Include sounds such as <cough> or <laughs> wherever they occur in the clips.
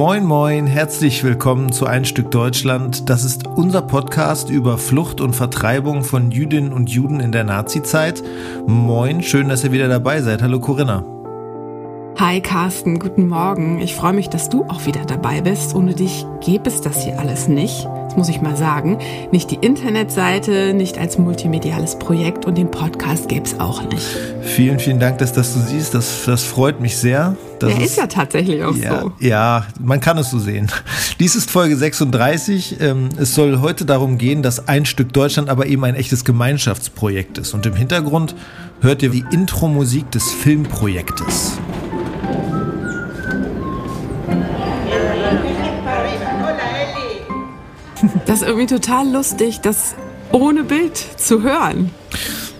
Moin, moin, herzlich willkommen zu Ein Stück Deutschland. Das ist unser Podcast über Flucht und Vertreibung von Jüdinnen und Juden in der Nazizeit. Moin, schön, dass ihr wieder dabei seid. Hallo Corinna. Hi Carsten, guten Morgen. Ich freue mich, dass du auch wieder dabei bist. Ohne dich gäbe es das hier alles nicht. Das muss ich mal sagen. Nicht die Internetseite, nicht als multimediales Projekt und den Podcast gäbe es auch nicht. Vielen, vielen Dank, dass das du siehst. Das, das freut mich sehr. Das Der ist, ist, ja tatsächlich auch ja, so. Ja, man kann es so sehen. Dies ist Folge 36. Ähm, es soll heute darum gehen, dass ein Stück Deutschland aber eben ein echtes Gemeinschaftsprojekt ist. Und im Hintergrund hört ihr die Intro-Musik des Filmprojektes. Das ist irgendwie total lustig, das ohne Bild zu hören.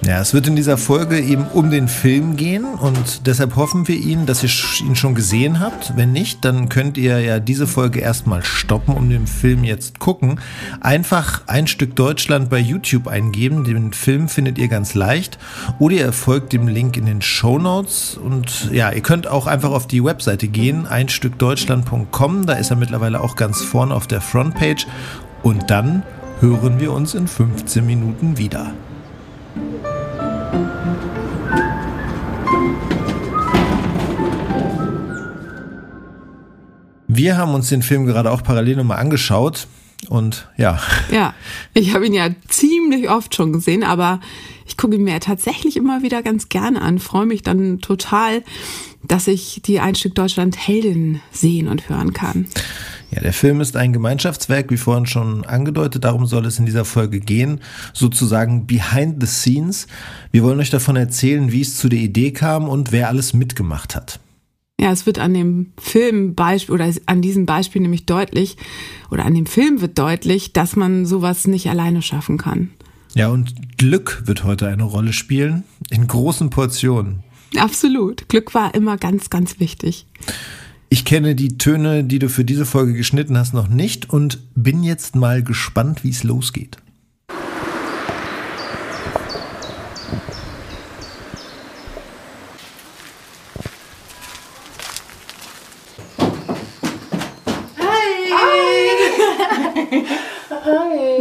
Ja, es wird in dieser Folge eben um den Film gehen und deshalb hoffen wir Ihnen, dass ihr ihn schon gesehen habt. Wenn nicht, dann könnt ihr ja diese Folge erstmal stoppen und den Film jetzt gucken. Einfach ein Stück Deutschland bei YouTube eingeben. Den Film findet ihr ganz leicht. Oder ihr folgt dem Link in den Show Notes. Und ja, ihr könnt auch einfach auf die Webseite gehen, einstückdeutschland.com. Da ist er mittlerweile auch ganz vorne auf der Frontpage. Und dann hören wir uns in 15 Minuten wieder. Wir haben uns den Film gerade auch parallel nochmal angeschaut und ja. Ja, ich habe ihn ja ziemlich oft schon gesehen, aber ich gucke ihn mir tatsächlich immer wieder ganz gerne an, freue mich dann total, dass ich die Ein Stück Deutschland Helden sehen und hören kann. Ja, der Film ist ein Gemeinschaftswerk, wie vorhin schon angedeutet. Darum soll es in dieser Folge gehen. Sozusagen behind the scenes. Wir wollen euch davon erzählen, wie es zu der Idee kam und wer alles mitgemacht hat. Ja, es wird an dem Filmbeispiel oder an diesem Beispiel nämlich deutlich, oder an dem Film wird deutlich, dass man sowas nicht alleine schaffen kann. Ja, und Glück wird heute eine Rolle spielen, in großen Portionen. Absolut. Glück war immer ganz, ganz wichtig. Ich kenne die Töne, die du für diese Folge geschnitten hast, noch nicht und bin jetzt mal gespannt, wie es losgeht. Hi.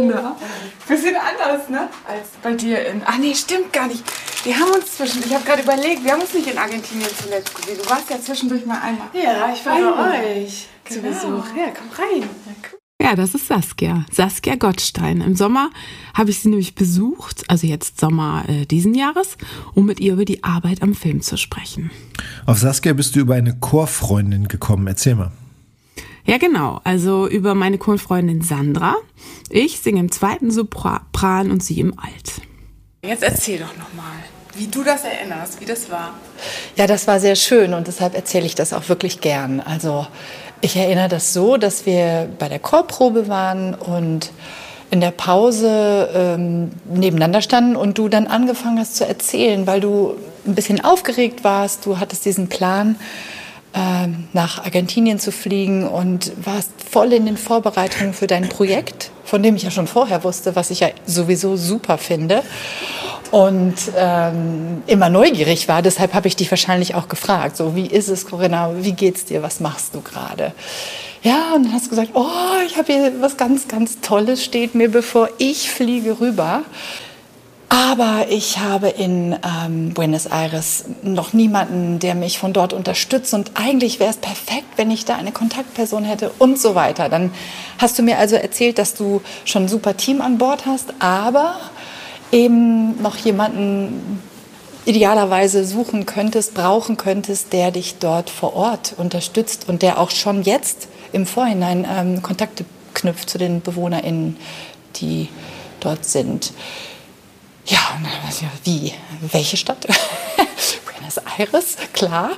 <laughs> Na, bisschen anders, ne? Als bei dir in. Ach nee, stimmt gar nicht. Wir haben uns zwischen. Ich habe gerade überlegt, wir haben uns nicht in Argentinien zuletzt gesehen. Du warst ja zwischendurch mal einmal. Ja, ich war bei euch genau. zu Besuch. Ja, komm rein. Ja. Ja, das ist Saskia. Saskia Gottstein. Im Sommer habe ich sie nämlich besucht, also jetzt Sommer äh, diesen Jahres, um mit ihr über die Arbeit am Film zu sprechen. Auf Saskia bist du über eine Chorfreundin gekommen. Erzähl mal. Ja, genau. Also über meine Chorfreundin Sandra. Ich singe im zweiten Sopran und sie im Alt. Jetzt erzähl doch nochmal, wie du das erinnerst, wie das war. Ja, das war sehr schön und deshalb erzähle ich das auch wirklich gern. Also ich erinnere das so, dass wir bei der Chorprobe waren und in der Pause ähm, nebeneinander standen und du dann angefangen hast zu erzählen, weil du ein bisschen aufgeregt warst. Du hattest diesen Plan, nach Argentinien zu fliegen und warst voll in den Vorbereitungen für dein Projekt, von dem ich ja schon vorher wusste, was ich ja sowieso super finde und ähm, immer neugierig war. Deshalb habe ich dich wahrscheinlich auch gefragt, so wie ist es, Corinna, wie geht's dir, was machst du gerade? Ja, und dann hast du gesagt, oh, ich habe hier was ganz, ganz Tolles steht mir bevor, ich fliege rüber. Aber ich habe in ähm, Buenos Aires noch niemanden, der mich von dort unterstützt. Und eigentlich wäre es perfekt, wenn ich da eine Kontaktperson hätte und so weiter. Dann hast du mir also erzählt, dass du schon ein super Team an Bord hast, aber eben noch jemanden idealerweise suchen könntest, brauchen könntest, der dich dort vor Ort unterstützt und der auch schon jetzt im Vorhinein ähm, Kontakte knüpft zu den BewohnerInnen, die dort sind. Ja, wie? Welche Stadt? <laughs> Buenos Aires, klar.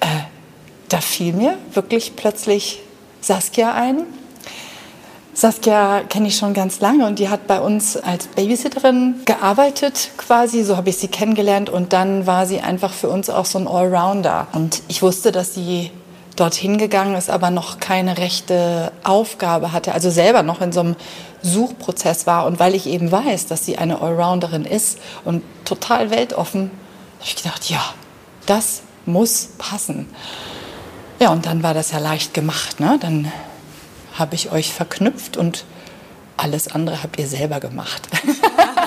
Äh, da fiel mir wirklich plötzlich Saskia ein. Saskia kenne ich schon ganz lange und die hat bei uns als Babysitterin gearbeitet quasi, so habe ich sie kennengelernt und dann war sie einfach für uns auch so ein Allrounder. Und ich wusste, dass sie dorthin gegangen ist, aber noch keine rechte Aufgabe hatte, also selber noch in so einem Suchprozess war und weil ich eben weiß, dass sie eine Allrounderin ist und total weltoffen, habe ich gedacht, ja, das muss passen. Ja, und dann war das ja leicht gemacht. Ne? Dann habe ich euch verknüpft und alles andere habt ihr selber gemacht.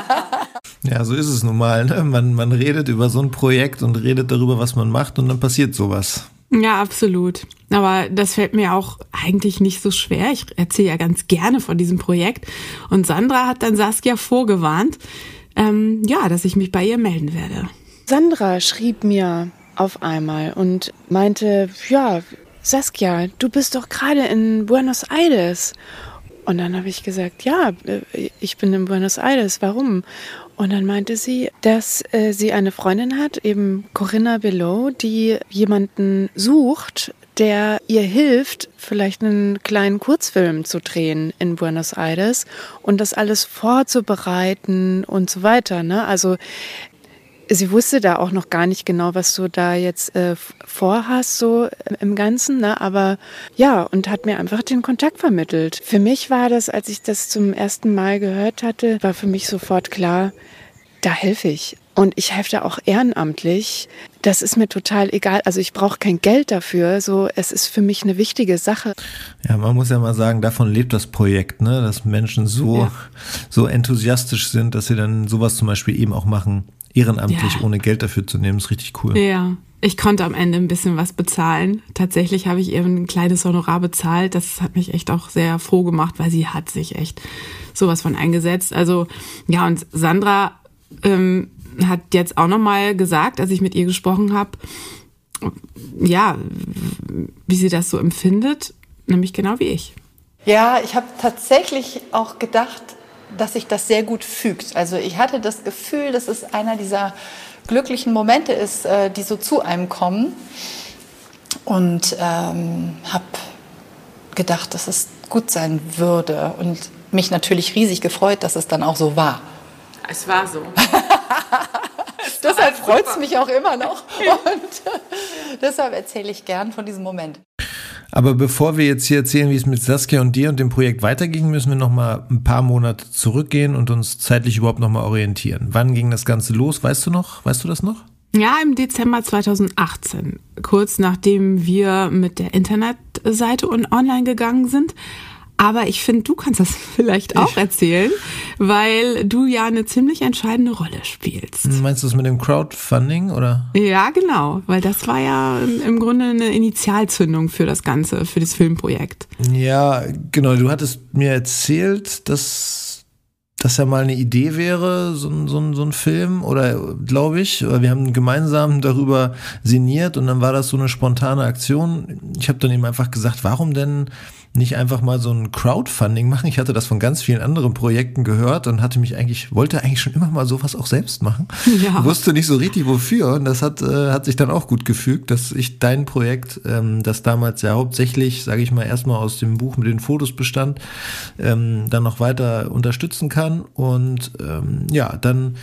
<laughs> ja, so ist es nun mal. Ne? Man, man redet über so ein Projekt und redet darüber, was man macht und dann passiert sowas. Ja, absolut. Aber das fällt mir auch eigentlich nicht so schwer. Ich erzähle ja ganz gerne von diesem Projekt. Und Sandra hat dann Saskia vorgewarnt, ähm, ja, dass ich mich bei ihr melden werde. Sandra schrieb mir auf einmal und meinte, ja, Saskia, du bist doch gerade in Buenos Aires. Und dann habe ich gesagt, ja, äh, ich bin in Buenos Aires, warum? Und dann meinte sie, dass äh, sie eine Freundin hat, eben Corinna Below, die jemanden sucht, der ihr hilft, vielleicht einen kleinen Kurzfilm zu drehen in Buenos Aires und das alles vorzubereiten und so weiter. Ne? Also sie wusste da auch noch gar nicht genau, was du da jetzt äh, vorhast, so im Ganzen, ne? aber ja, und hat mir einfach den Kontakt vermittelt. Für mich war das, als ich das zum ersten Mal gehört hatte, war für mich sofort klar, da helfe ich. Und ich helfe da auch ehrenamtlich. Das ist mir total egal. Also ich brauche kein Geld dafür. So, es ist für mich eine wichtige Sache. Ja, man muss ja mal sagen, davon lebt das Projekt, ne? Dass Menschen so, ja. so enthusiastisch sind, dass sie dann sowas zum Beispiel eben auch machen ehrenamtlich, ja. ohne Geld dafür zu nehmen, ist richtig cool. Ja. Ich konnte am Ende ein bisschen was bezahlen. Tatsächlich habe ich ihr ein kleines Honorar bezahlt. Das hat mich echt auch sehr froh gemacht, weil sie hat sich echt sowas von eingesetzt. Also ja, und Sandra ähm, hat jetzt auch nochmal gesagt, als ich mit ihr gesprochen habe, ja, wie sie das so empfindet, nämlich genau wie ich. Ja, ich habe tatsächlich auch gedacht, dass sich das sehr gut fügt. Also ich hatte das Gefühl, dass es einer dieser glücklichen Momente ist, äh, die so zu einem kommen. Und ähm, habe gedacht, dass es gut sein würde. Und mich natürlich riesig gefreut, dass es dann auch so war. Es war so. <laughs> deshalb freut es mich auch immer noch. <laughs> Und <laughs> deshalb erzähle ich gern von diesem Moment. Aber bevor wir jetzt hier erzählen, wie es mit Saskia und dir und dem Projekt weiterging, müssen wir noch mal ein paar Monate zurückgehen und uns zeitlich überhaupt noch mal orientieren. Wann ging das Ganze los? Weißt du noch? Weißt du das noch? Ja, im Dezember 2018, kurz nachdem wir mit der Internetseite und online gegangen sind, aber ich finde, du kannst das <laughs> vielleicht auch erzählen, weil du ja eine ziemlich entscheidende Rolle spielst. Meinst du es mit dem Crowdfunding oder? Ja, genau, weil das war ja im Grunde eine Initialzündung für das Ganze, für das Filmprojekt. Ja, genau. Du hattest mir erzählt, dass das ja mal eine Idee wäre, so, ein so, ein so ein Film, oder glaube ich, wir haben gemeinsam darüber sinniert und dann war das so eine spontane Aktion. Ich habe dann eben einfach gesagt, warum denn nicht einfach mal so ein Crowdfunding machen. Ich hatte das von ganz vielen anderen Projekten gehört und hatte mich eigentlich, wollte eigentlich schon immer mal sowas auch selbst machen. <laughs> Ja. Wusste nicht so richtig wofür. Und das hat, äh, hat sich dann auch gut gefügt, dass ich dein Projekt, ähm, das damals ja hauptsächlich, sage ich mal, erstmal aus dem Buch mit den Fotos bestand, ähm, dann noch weiter unterstützen kann. Und ähm, ja, dann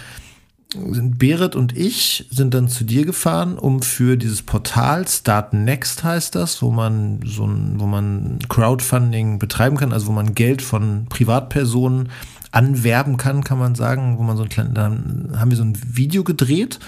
sind Berit und ich sind dann zu dir gefahren, um für dieses Portal Start Next heißt das, wo man so ein, wo man Crowdfunding betreiben kann, also wo man Geld von Privatpersonen anwerben kann, kann man sagen, wo man so ein kleines, dann haben wir so ein Video gedreht.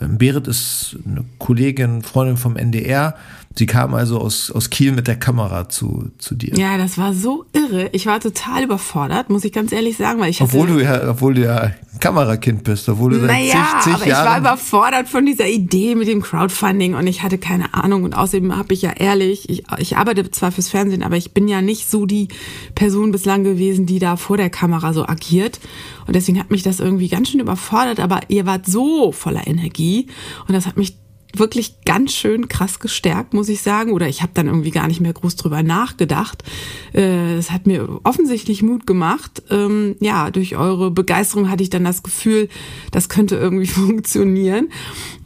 Ähm, Berit ist eine Kollegin, Freundin vom NDR, Sie kam also aus, aus Kiel mit der Kamera zu, zu dir. Ja, das war so irre. Ich war total überfordert, muss ich ganz ehrlich sagen, weil ich obwohl du ja, obwohl du ja Kamerakind bist, obwohl du naja, zig, zig aber Jahren ich war überfordert von dieser Idee mit dem Crowdfunding und ich hatte keine Ahnung und außerdem habe ich ja ehrlich, ich, ich arbeite zwar fürs Fernsehen, aber ich bin ja nicht so die Person bislang gewesen, die da vor der Kamera so agiert und deswegen hat mich das irgendwie ganz schön überfordert, aber ihr wart so voller Energie und das hat mich wirklich ganz schön krass gestärkt, muss ich sagen. Oder ich habe dann irgendwie gar nicht mehr groß drüber nachgedacht. Äh, es hat mir offensichtlich Mut gemacht. Ähm, ja, durch eure Begeisterung hatte ich dann das Gefühl, das könnte irgendwie <laughs> funktionieren.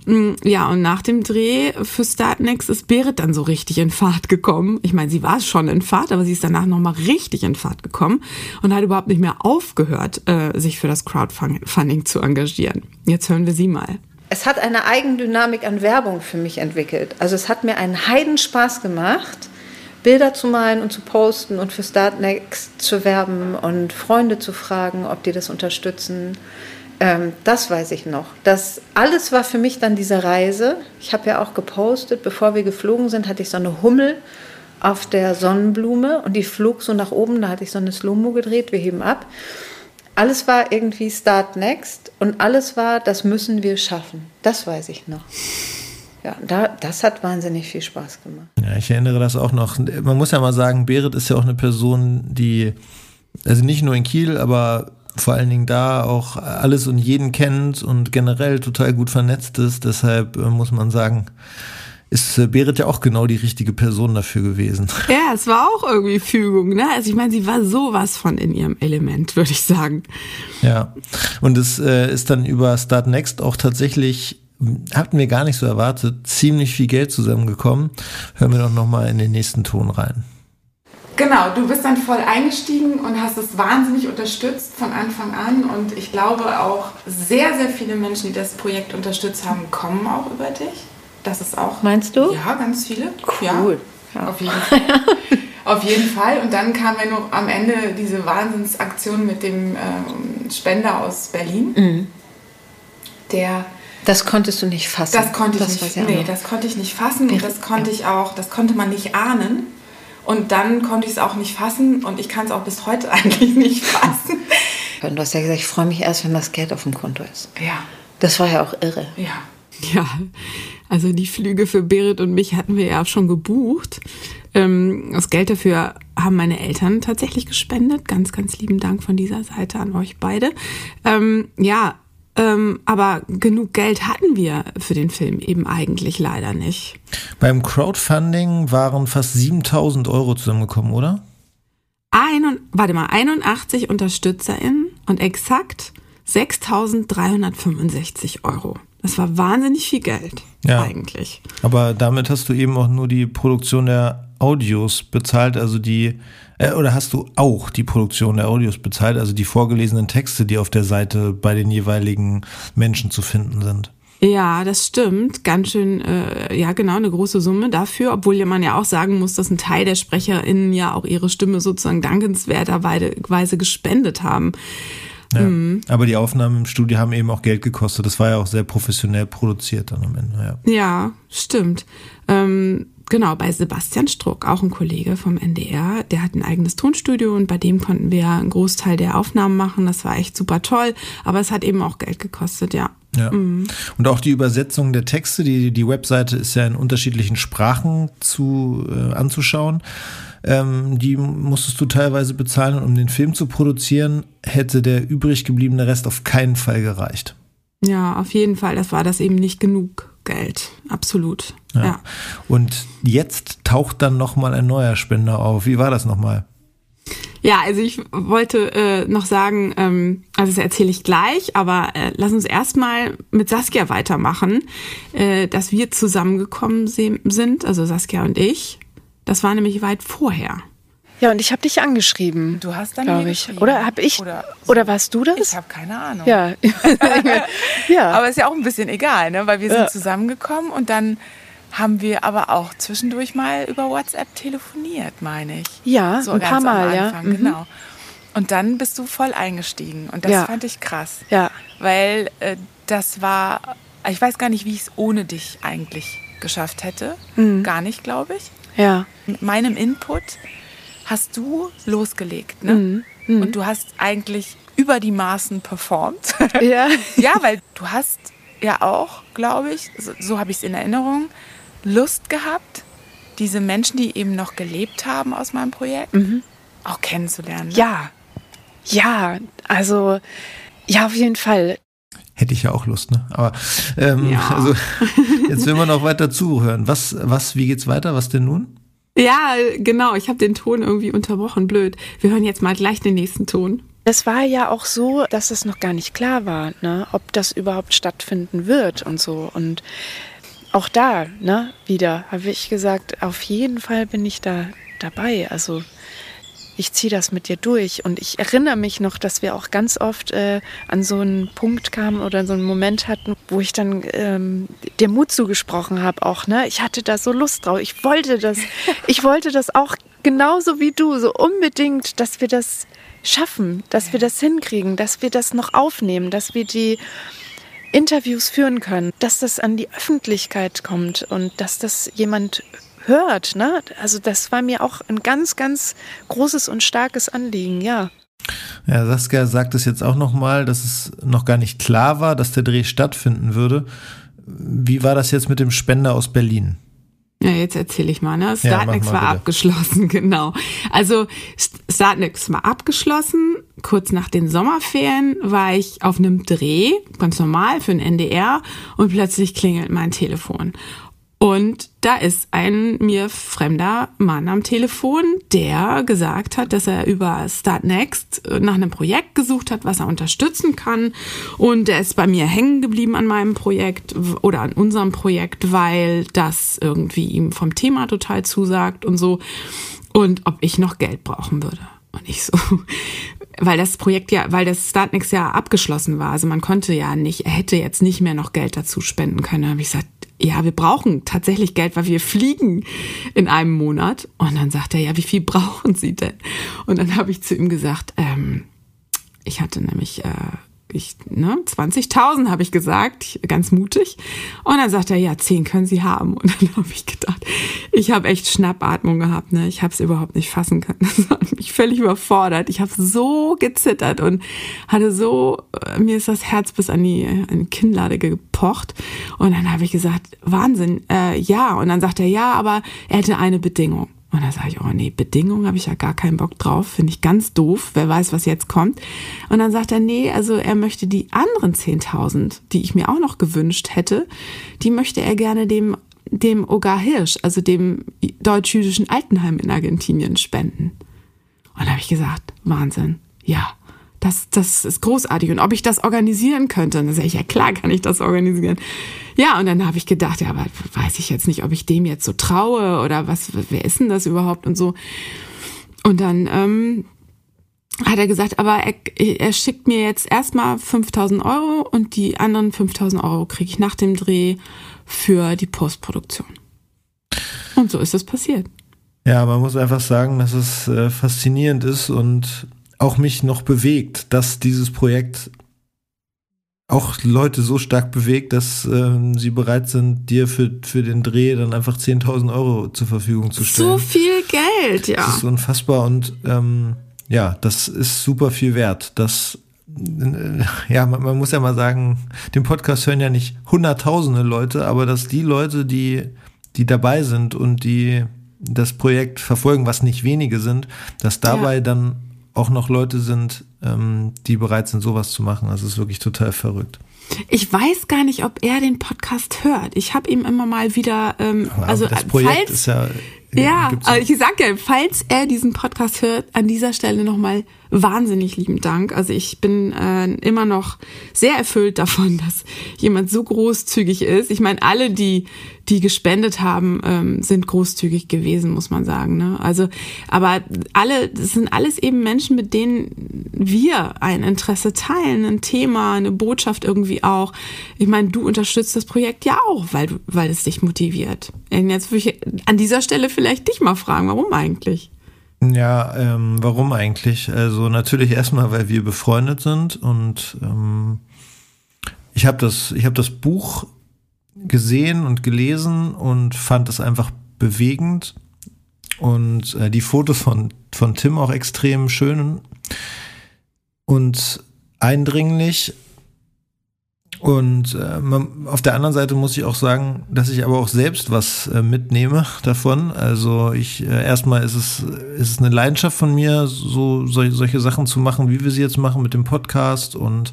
Mm, ja, und nach dem Dreh für Startnext ist Berit dann so richtig in Fahrt gekommen. Ich meine, sie war schon in Fahrt, aber sie ist danach nochmal richtig in Fahrt gekommen und hat überhaupt nicht mehr aufgehört, äh, sich für das Crowdfunding zu engagieren. Jetzt hören wir sie mal es hat eine Eigendynamik an Werbung für mich entwickelt. Also es hat mir einen Heidenspaß gemacht, Bilder zu malen und zu posten und für Start Next zu werben und Freunde zu fragen, ob die das unterstützen. Ähm, das weiß ich noch. Das alles war für mich dann diese Reise. Ich habe ja auch gepostet, bevor wir geflogen sind, hatte ich so eine Hummel auf der Sonnenblume und die flog so nach oben. Da hatte ich so eine Slow-Mo gedreht, wir heben ab. Alles war irgendwie Start Next und alles war, das müssen wir schaffen. Das weiß ich noch. Ja, da, das hat wahnsinnig viel Spaß gemacht. Ja, ich erinnere das auch noch. Man muss ja mal sagen, Berit ist ja auch eine Person, die, also nicht nur in Kiel, aber vor allen Dingen da auch alles und jeden kennt und generell total gut vernetzt ist. Deshalb äh, muss man sagen, ist äh, Berit ja auch genau die richtige Person dafür gewesen. <laughs> Ja, es war auch irgendwie Fügung, ne? Also ich meine, sie war sowas von in ihrem Element, <laughs> würde ich sagen. Ja, und es äh, ist dann über Start Next auch tatsächlich hatten wir gar nicht so erwartet, ziemlich viel Geld zusammengekommen. Hören wir doch nochmal in den nächsten Ton rein. Genau, du bist dann voll eingestiegen und hast es wahnsinnig unterstützt von Anfang an. Und ich glaube auch sehr, sehr viele Menschen, die das Projekt unterstützt haben, kommen auch über dich. Das ist auch. Meinst du? Ja, ganz viele. Cool. Ja, auf jeden Fall. <laughs> auf jeden Fall. Und dann kam ja noch am Ende diese Wahnsinnsaktion mit dem ähm, Spender aus Berlin, mhm. der das konntest du nicht fassen. Das konnte ich das nicht. Nee, das konnte ich nicht fassen und das konnte ja. ich auch, das konnte man nicht ahnen. Und dann konnte ich es auch nicht fassen und ich kann es auch bis heute <laughs> eigentlich nicht fassen. Du hast ja gesagt, ich freue mich erst, wenn das Geld auf dem Konto ist. Ja. Das war ja auch irre. Ja. Ja, also die Flüge für Berit und mich hatten wir ja auch schon gebucht. Ähm, das Geld dafür haben meine Eltern tatsächlich gespendet. Ganz, ganz lieben Dank von dieser Seite an euch beide. Ähm, ja, ähm, aber genug Geld hatten wir für den Film eben eigentlich leider nicht. Beim Crowdfunding waren fast 7000 Euro zusammengekommen, oder? Ein, warte mal, 81 UnterstützerInnen und exakt 6365 Euro. Das war wahnsinnig viel Geld, ja. eigentlich. Aber damit hast du eben auch nur die Produktion der Audios bezahlt, also die äh, oder hast du auch die Produktion der Audios bezahlt, also die vorgelesenen Texte, die auf der Seite bei den jeweiligen Menschen zu finden sind? Ja, das stimmt. Ganz schön, äh, ja genau, eine große Summe dafür, obwohl man ja auch sagen muss, dass ein Teil der SprecherInnen ja auch ihre Stimme sozusagen dankenswerterweise gespendet haben. Ja, mhm. Aber die Aufnahmen im Studio haben eben auch Geld gekostet. Das war ja auch sehr professionell produziert dann am Ende. Ja, ja stimmt. Ähm, Genau, bei Sebastian Struck, auch ein Kollege vom NDR, der hat ein eigenes Tonstudio und bei dem konnten wir einen Großteil der Aufnahmen machen. Das war echt super toll, aber es hat eben auch Geld gekostet, ja. Ja. Mhm. Und auch die Übersetzung der Texte, die, die Webseite ist ja in unterschiedlichen Sprachen zu, äh, anzuschauen. Ähm, die musstest du teilweise bezahlen. Und um den Film zu produzieren, hätte der übrig gebliebene Rest auf keinen Fall gereicht. Ja, auf jeden Fall. Das war das eben nicht genug. Geld, absolut. Ja. ja. Und jetzt taucht dann nochmal ein neuer Spender auf. Wie war das nochmal? Ja, also ich wollte äh, noch sagen, ähm, also das erzähle ich gleich, aber äh, lass uns erstmal mit Saskia weitermachen, äh, dass wir zusammengekommen sind, also Saskia und ich. Das war nämlich weit vorher. Ja, und ich habe dich angeschrieben. Du hast dann glaube ich. Oder habe ich oder, so. oder, warst du das? Ich habe keine Ahnung. Ja. <laughs> ja. Aber ist ja auch ein bisschen egal, ne? weil wir sind ja. zusammengekommen und dann haben wir aber auch zwischendurch mal über WhatsApp telefoniert, meine ich. Ja, so ein paar Mal, ja. Mhm. Genau. Und dann bist du voll eingestiegen und das ja. fand ich krass. Ja. Weil äh, das war, ich weiß gar nicht, wie ich es ohne dich eigentlich geschafft hätte. Mhm. Gar nicht, glaube ich. Ja. Mit meinem Input hast du losgelegt. Ne? Mhm. Mhm. Und du hast eigentlich über die Maßen performt. <laughs> Ja. <laughs> ja, weil du hast ja auch, glaube ich, so, so habe ich es in Erinnerung, Lust gehabt, diese Menschen, die eben noch gelebt haben aus meinem Projekt, mhm. auch kennenzulernen. Ne? Ja. Ja, also ja, auf jeden Fall. Hätte ich ja auch Lust, ne? Aber ähm, ja. <laughs> also jetzt will man noch weiter zuhören. Was, was, wie geht's weiter? Was denn nun? Ja, genau. Ich habe den Ton irgendwie unterbrochen. Blöd. Wir hören jetzt mal gleich den nächsten Ton. Es war ja auch so, dass es noch gar nicht klar war, ne, ob das überhaupt stattfinden wird und so. Und auch da, ne, wieder habe ich gesagt, auf jeden Fall bin ich da dabei. Also ich ziehe das mit dir durch. Und ich erinnere mich noch, dass wir auch ganz oft äh, an so einen Punkt kamen oder so einen Moment hatten, wo ich dann ähm, dir Mut zugesprochen habe. Auch, ne? Ich hatte da so Lust drauf. Ich wollte das, <laughs> ich wollte das auch genauso wie du, so unbedingt, dass wir das schaffen, dass wir das hinkriegen, dass wir das noch aufnehmen, dass wir die Interviews führen können, dass das an die Öffentlichkeit kommt und dass das jemand hört. Ne? Also das war mir auch ein ganz, ganz großes und starkes Anliegen, ja. Ja, Saskia sagt es jetzt auch nochmal, dass es noch gar nicht klar war, dass der Dreh stattfinden würde. Wie war das jetzt mit dem Spender aus Berlin? Ja, jetzt erzähle ich mal, ne? Startnext ja, war bitte. abgeschlossen, <laughs> genau. Also Startnext war abgeschlossen. Kurz nach den Sommerferien war ich auf einem Dreh, ganz normal für den NDR, und plötzlich klingelt mein Telefon. Und da ist ein mir fremder Mann am Telefon, der gesagt hat, dass er über Start Next nach einem Projekt gesucht hat, was er unterstützen kann. Und er ist bei mir hängen geblieben an meinem Projekt oder an unserem Projekt, weil das irgendwie ihm vom Thema total zusagt und so. Und ob ich noch Geld brauchen würde. Und ich so, <laughs> weil das Projekt ja, weil das Startnext ja abgeschlossen war. Also man konnte ja nicht, er hätte jetzt nicht mehr noch Geld dazu spenden können. Da habe ich gesagt, ja, wir brauchen tatsächlich Geld, weil wir fliegen in einem Monat. Und dann sagt er, ja, wie viel <laughs> brauchen Sie denn? Und dann habe ich zu ihm gesagt, ähm, ich hatte nämlich äh, ich, ne, 20.000 habe ich gesagt, ganz mutig. Und dann sagt er, ja, 10 können Sie haben. Und <laughs> dann habe ich gedacht, ich habe echt Schnappatmung gehabt, ne? Ich habe es überhaupt nicht fassen können. <laughs> Das hat mich völlig überfordert. Ich habe so gezittert und hatte so, äh, mir ist das Herz bis an die, an die Kinnlade gepocht. Und dann habe ich gesagt, Wahnsinn, äh, ja. Und dann sagt er, ja, aber er hätte eine Bedingung. Und da sage ich, oh nee, Bedingungen habe ich ja gar keinen Bock drauf, finde ich ganz doof, wer weiß, was jetzt kommt. Und dann sagt er, nee, also er möchte die anderen 10.000, die ich mir auch noch gewünscht hätte, die möchte er gerne dem, dem Ogar Hirsch, also dem deutsch-jüdischen Altenheim in Argentinien spenden. Und da habe ich gesagt, Wahnsinn, ja, das, das ist großartig. Und ob ich das organisieren könnte, dann sage ich, ja klar kann ich das organisieren. Ja, und dann habe ich gedacht, ja, aber weiß ich jetzt nicht, ob ich dem jetzt so traue oder was, wer ist denn das überhaupt und so. Und dann ähm, hat er gesagt, aber er, er schickt mir jetzt erstmal 5000 Euro und die anderen 5000 Euro kriege ich nach dem Dreh für die Postproduktion. Und so ist es passiert. Ja, man muss einfach sagen, dass es äh, faszinierend ist und auch mich noch bewegt, dass dieses Projekt auch Leute so stark bewegt, dass äh, sie bereit sind, dir für, für den Dreh dann einfach 10.000 Euro zur Verfügung zu stellen. So viel Geld, ja. Das ist unfassbar und ähm, ja, das ist super viel wert. Das, äh, ja, man, man, muss ja mal sagen, den Podcast hören ja nicht hunderttausende Leute, aber dass die Leute, die, die dabei sind und die das Projekt verfolgen, was nicht wenige sind, dass dabei ja. dann auch noch Leute sind, ähm, die bereit sind, sowas zu machen. Das ist wirklich total verrückt. Ich weiß gar nicht, ob er den Podcast hört. Ich habe ihm immer mal wieder, ähm, aber also das Projekt falls, ist ja ja, aber ich sag ja, falls er diesen Podcast hört, an dieser Stelle nochmal wahnsinnig lieben Dank. Also ich bin äh, immer noch sehr erfüllt davon, <laughs> dass jemand so großzügig ist. Ich meine, alle, die die gespendet haben, ähm, sind großzügig gewesen, muss man sagen. Ne? Also, aber alle, das sind alles eben Menschen, mit denen wir ein Interesse teilen, ein Thema, eine Botschaft irgendwie auch. Ich meine, du unterstützt das Projekt ja auch, weil weil es dich motiviert. Und jetzt würde ich an dieser Stelle vielleicht dich mal fragen, warum eigentlich? Ja, ähm, warum eigentlich? Also natürlich erstmal, weil wir befreundet sind und ähm, ich habe das, ich habe das Buch gesehen und gelesen und fand es einfach bewegend und äh, die Fotos von von Tim auch extrem schön und eindringlich und äh, man, auf der anderen Seite muss ich auch sagen, dass ich aber auch selbst was äh, mitnehme davon. Also ich äh, erstmal ist es ist es eine Leidenschaft von mir, so solche, solche Sachen zu machen, wie wir sie jetzt machen mit dem Podcast. Und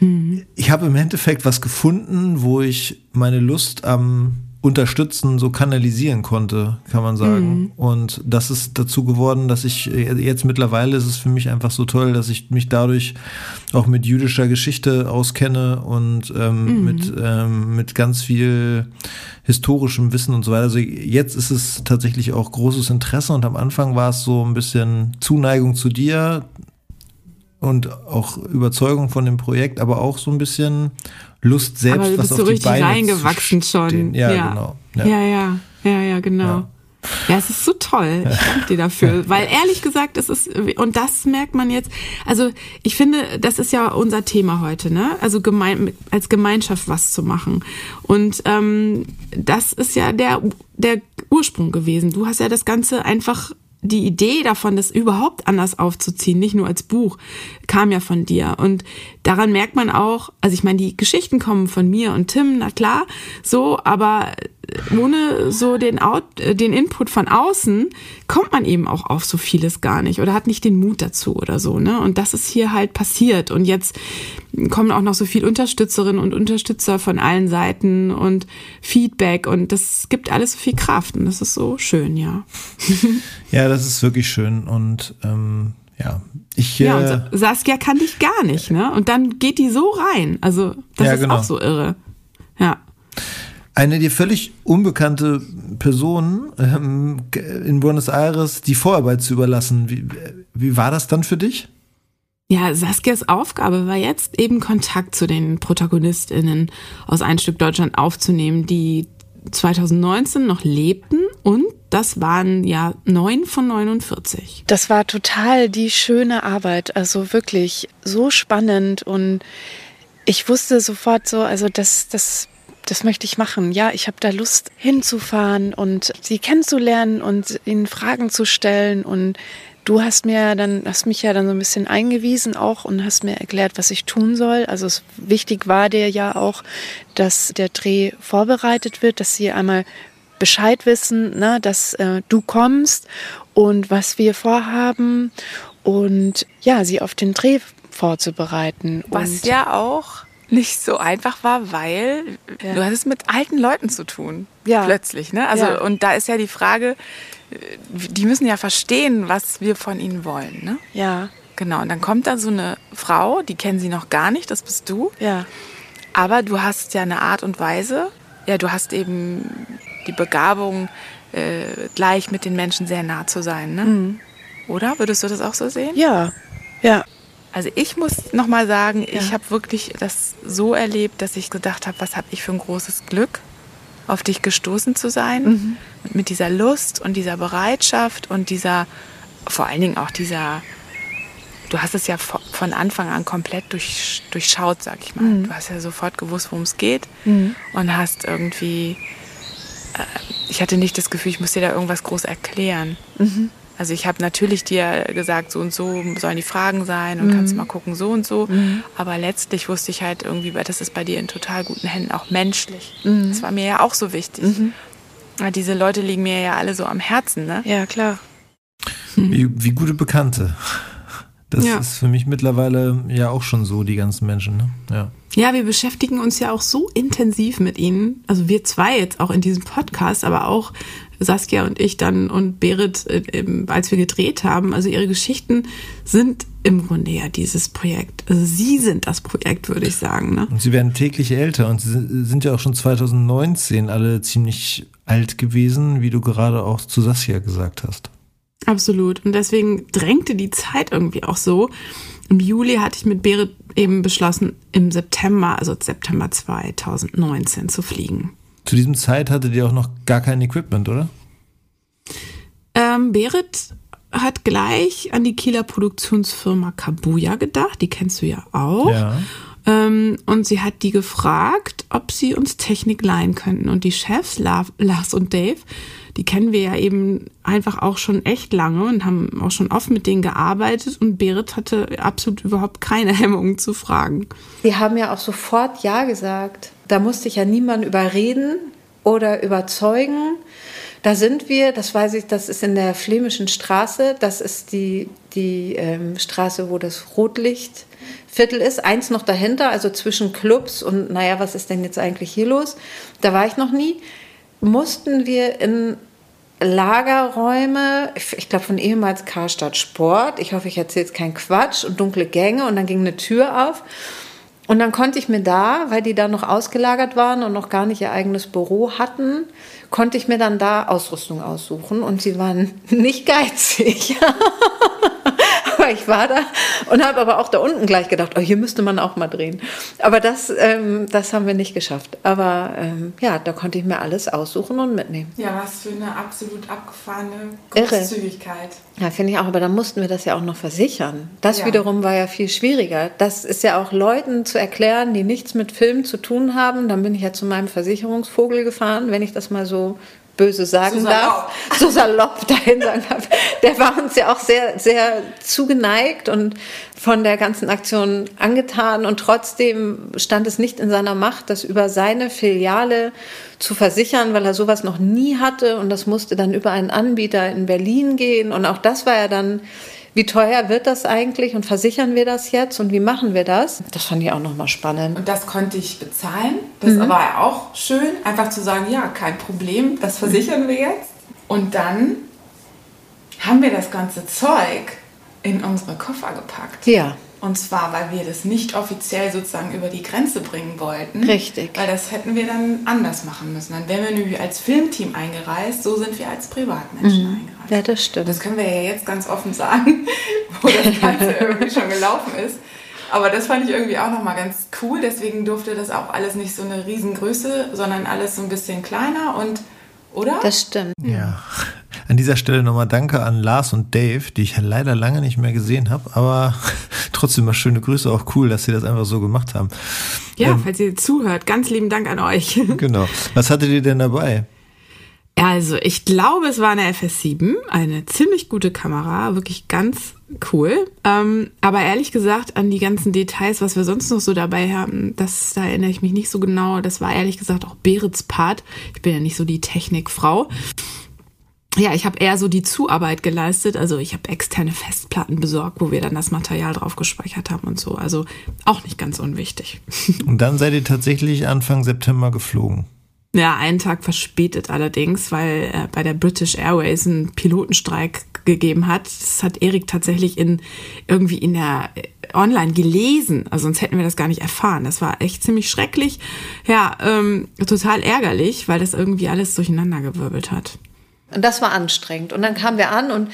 mhm. ich habe im Endeffekt was gefunden, wo ich meine Lust am unterstützen, so kanalisieren konnte, kann man sagen. Mhm. Und das ist dazu geworden, dass ich jetzt mittlerweile ist es für mich einfach so toll, dass ich mich dadurch auch mit jüdischer Geschichte auskenne und ähm, mhm. mit, ähm, mit ganz viel historischem Wissen und so weiter. Also jetzt ist es tatsächlich auch großes Interesse und am Anfang war es so ein bisschen Zuneigung zu dir, und auch Überzeugung von dem Projekt, aber auch so ein bisschen Lust selbst, aber du bist was so auf richtig die Beine reingewachsen schon. Ja, ja, genau. Ja, ja, ja, ja, ja genau. Ja. Ja, es ist so toll. Ich danke dir dafür. <laughs> Weil ehrlich gesagt, es ist, und das merkt man jetzt, also ich finde, das ist ja unser Thema heute, ne? Also gemein, als Gemeinschaft was zu machen. Und ähm, das ist ja der, der Ursprung gewesen. Du hast ja das Ganze einfach die Idee davon, das überhaupt anders aufzuziehen, nicht nur als Buch, kam ja von dir. Und daran merkt man auch, also ich meine, die Geschichten kommen von mir und Tim, na klar, so, aber ohne so den, Out, den Input von außen kommt man eben auch auf so vieles gar nicht oder hat nicht den Mut dazu oder so, ne? Und das ist hier halt passiert. Und jetzt kommen auch noch so viel Unterstützerinnen und Unterstützer von allen Seiten und Feedback und das gibt alles so viel Kraft und das ist so schön, ja. <laughs> ja, das ist wirklich schön und ähm, ja, ich. Ja, und äh, Saskia kannte ich gar nicht, ne? Und dann geht die so rein. Also, das ja, ist genau. auch so irre. Ja. Eine dir völlig unbekannte Person ähm, in Buenos Aires die Vorarbeit zu überlassen. Wie, wie war das dann für dich? Ja, Saskias Aufgabe war jetzt eben Kontakt zu den ProtagonistInnen aus Ein Stück Deutschland aufzunehmen, die 2019 noch lebten und das waren ja neun von 49. Das war total die schöne Arbeit, also wirklich so spannend und ich wusste sofort so, also das, das, das möchte ich machen. Ja, ich habe da Lust hinzufahren und sie kennenzulernen und ihnen Fragen zu stellen und Du hast mir dann, hast mich ja dann so ein bisschen eingewiesen auch und hast mir erklärt, was ich tun soll. Also es, wichtig war dir ja auch, dass der Dreh vorbereitet wird, dass sie einmal Bescheid wissen, ne, dass äh, du kommst und was wir vorhaben und ja, sie auf den Dreh vorzubereiten. Was und ja auch nicht so einfach war, weil ja. du hattest mit alten Leuten zu tun. Ja. Plötzlich, ne? Also, ja. und da ist ja die Frage, die müssen ja verstehen, was wir von ihnen wollen. Ne? Ja. Genau, und dann kommt da so eine Frau, die kennen sie noch gar nicht, das bist du. Ja. Aber du hast ja eine Art und Weise, ja, du hast eben die Begabung, äh, gleich mit den Menschen sehr nah zu sein, ne? Mhm. Oder? Würdest du das auch so sehen? Ja, ja. Also ich muss nochmal sagen, ja. ich habe wirklich das so erlebt, dass ich gedacht habe, was habe ich für ein großes Glück auf dich gestoßen zu sein, mhm. mit dieser Lust und dieser Bereitschaft und dieser, vor allen Dingen auch dieser, du hast es ja von Anfang an komplett durch, durchschaut, sag ich mal. Mhm. Du hast ja sofort gewusst, worum es geht mhm. und hast irgendwie, äh, ich hatte nicht das Gefühl, ich muss dir da irgendwas groß erklären. Also ich habe natürlich dir gesagt, so und so sollen die Fragen sein und mhm. kannst mal gucken, so und so. Mhm. Aber letztlich wusste ich halt irgendwie, das ist bei dir in total guten Händen, auch menschlich. Mhm. Das war mir ja auch so wichtig. Mhm. Diese Leute liegen mir ja alle so am Herzen, ne? Ja, klar. Wie, wie gute Bekannte. Das ja. ist für mich mittlerweile ja auch schon so, die ganzen Menschen. Ne? Ja. ja, wir beschäftigen uns ja auch so intensiv mit ihnen. Also wir zwei jetzt auch in diesem Podcast, aber auch Saskia und ich dann und Berit, äh, als wir gedreht haben. Also ihre Geschichten sind im Grunde ja dieses Projekt. Also sie sind das Projekt, würde ich sagen. Ne? Und sie werden täglich älter und sie sind ja auch schon 2019 alle ziemlich alt gewesen, wie du gerade auch zu Saskia gesagt hast. Absolut. Und deswegen drängte die Zeit irgendwie auch so. Im Juli hatte ich mit Berit eben beschlossen, im September, also September 2019 zu fliegen. Zu diesem Zeit hattet ihr auch noch gar kein Equipment, oder? Ähm, Berit hat gleich an die Kieler Produktionsfirma Kabuya gedacht, die kennst du ja auch. Ja. Ähm, und sie hat die gefragt, ob sie uns Technik leihen könnten. Und die Chefs, Lars und Dave, die kennen wir ja eben einfach auch schon echt lange und haben auch schon oft mit denen gearbeitet. Und Berit hatte absolut überhaupt keine <laughs> Hemmungen zu fragen. Sie haben ja auch sofort Ja gesagt. Da musste ich ja niemanden überreden oder überzeugen. Da sind wir, das weiß ich, das ist in der Flämischen Straße. Das ist die, die ähm, Straße, wo das Rotlichtviertel ist. Eins noch dahinter, also zwischen Clubs und naja, was ist denn jetzt eigentlich hier los? Da war ich noch nie. mussten wir in Lagerräume, ich glaube von ehemals Karstadt Sport. Ich hoffe, ich erzähle jetzt keinen Quatsch und dunkle Gänge und dann ging eine Tür auf. Und dann konnte ich mir da, weil die da noch ausgelagert waren und noch gar nicht ihr eigenes Büro hatten, konnte ich mir dann da Ausrüstung aussuchen und sie waren <laughs> nicht geizig. <laughs> aber <laughs> ich war da und habe aber auch da unten gleich gedacht, oh, hier müsste man auch mal drehen. Aber das, ähm, das haben wir nicht geschafft. Aber ähm, ja, da konnte ich mir alles aussuchen und mitnehmen. Ja, was für eine absolut abgefahrene Großzügigkeit. Irre. Ja, finde ich auch. Aber dann mussten wir das ja auch noch versichern. Das ja. wiederum war ja viel schwieriger. Das ist ja auch Leuten zu erklären, die nichts mit Film zu tun haben. Dann bin ich ja zu meinem Versicherungsvogel gefahren, wenn ich das mal so böse sagen so darf, <laughs> so salopp <laughs> dahin sagen darf, der war uns ja auch sehr, sehr zugeneigt und von der ganzen Aktion angetan. Und trotzdem stand es nicht in seiner Macht, das über seine Filiale zu versichern, weil er sowas noch nie hatte. Und das musste dann über einen Anbieter in Berlin gehen. Und auch das war ja dann wie teuer wird das eigentlich und versichern wir das jetzt und wie machen wir das? Das fand ich auch nochmal spannend. Und das konnte ich bezahlen. Das mhm. war auch schön, einfach zu sagen, ja, kein Problem, das versichern wir jetzt. Und dann haben wir das ganze Zeug in unsere Koffer gepackt. Ja. Und zwar, weil wir das nicht offiziell sozusagen über die Grenze bringen wollten. Richtig. Weil das hätten wir dann anders machen müssen. Dann wären wir nämlich als Filmteam eingereist, so sind wir als Privatmenschen mhm. eingereist. Ja, das stimmt. Das können wir ja jetzt ganz offen sagen, <laughs> wo das Ganze <laughs> irgendwie schon gelaufen ist. Aber das fand ich irgendwie auch nochmal ganz cool. Deswegen durfte das auch alles nicht so eine Riesengröße, sondern alles so ein bisschen kleiner und, oder? Das stimmt. Ja. An dieser Stelle nochmal Danke an Lars und Dave, die ich leider lange nicht mehr gesehen habe, aber trotzdem mal schöne Grüße, auch cool, dass sie das einfach so gemacht haben. Ja, ähm, falls ihr zuhört, ganz lieben Dank an euch. <laughs> Genau. Was hattet ihr denn dabei? Also, ich glaube, es war eine FS7, eine ziemlich gute Kamera, wirklich ganz cool. Ähm, aber ehrlich gesagt, an die ganzen Details, was wir sonst noch so dabei haben, das, da erinnere ich mich nicht so genau. Das war ehrlich gesagt auch Berits Part. Ich bin ja nicht so die Technikfrau ja, ich habe eher so die Zuarbeit geleistet. Also ich habe externe Festplatten besorgt, wo wir dann das Material drauf gespeichert haben und so. Also auch nicht ganz unwichtig. <laughs> Und dann seid ihr tatsächlich Anfang September geflogen. Ja, einen Tag verspätet allerdings, weil äh, bei der British Airways einen Pilotenstreik gegeben hat. Das hat Erik tatsächlich in irgendwie in der äh, online gelesen. Also sonst hätten wir das gar nicht erfahren. Das war echt ziemlich schrecklich. Ja, ähm, total ärgerlich, weil das irgendwie alles durcheinander gewirbelt hat. Und das war anstrengend. Und dann kamen wir an und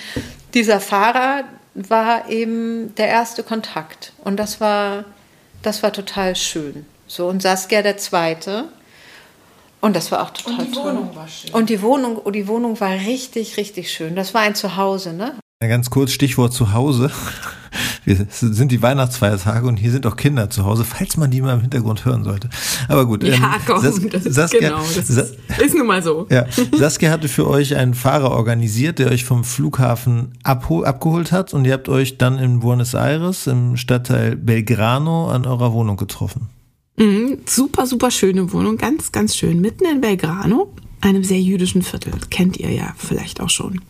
dieser Fahrer war eben der erste Kontakt. Und das war, das war total schön. So, und Saskia der zweite. Und das war auch total und die toll. Wohnung war schön. Und die Wohnung, oh, die Wohnung war richtig, richtig schön. Das war ein Zuhause, ne? Ganz kurz Stichwort Zuhause. Wir sind die Weihnachtsfeiertage und hier sind auch Kinder zu Hause, falls man die mal im Hintergrund hören sollte. Aber gut. Ja, ähm, komm, Sas das ist, Saskia, genau, das ist, ist nun mal so. Ja, Saskia hatte für euch einen Fahrer organisiert, der euch vom Flughafen abgeholt hat und ihr habt euch dann in Buenos Aires im Stadtteil Belgrano an eurer Wohnung getroffen. Mhm, super, super schöne Wohnung, ganz, ganz schön, mitten in Belgrano, einem sehr jüdischen Viertel. Kennt ihr ja vielleicht auch schon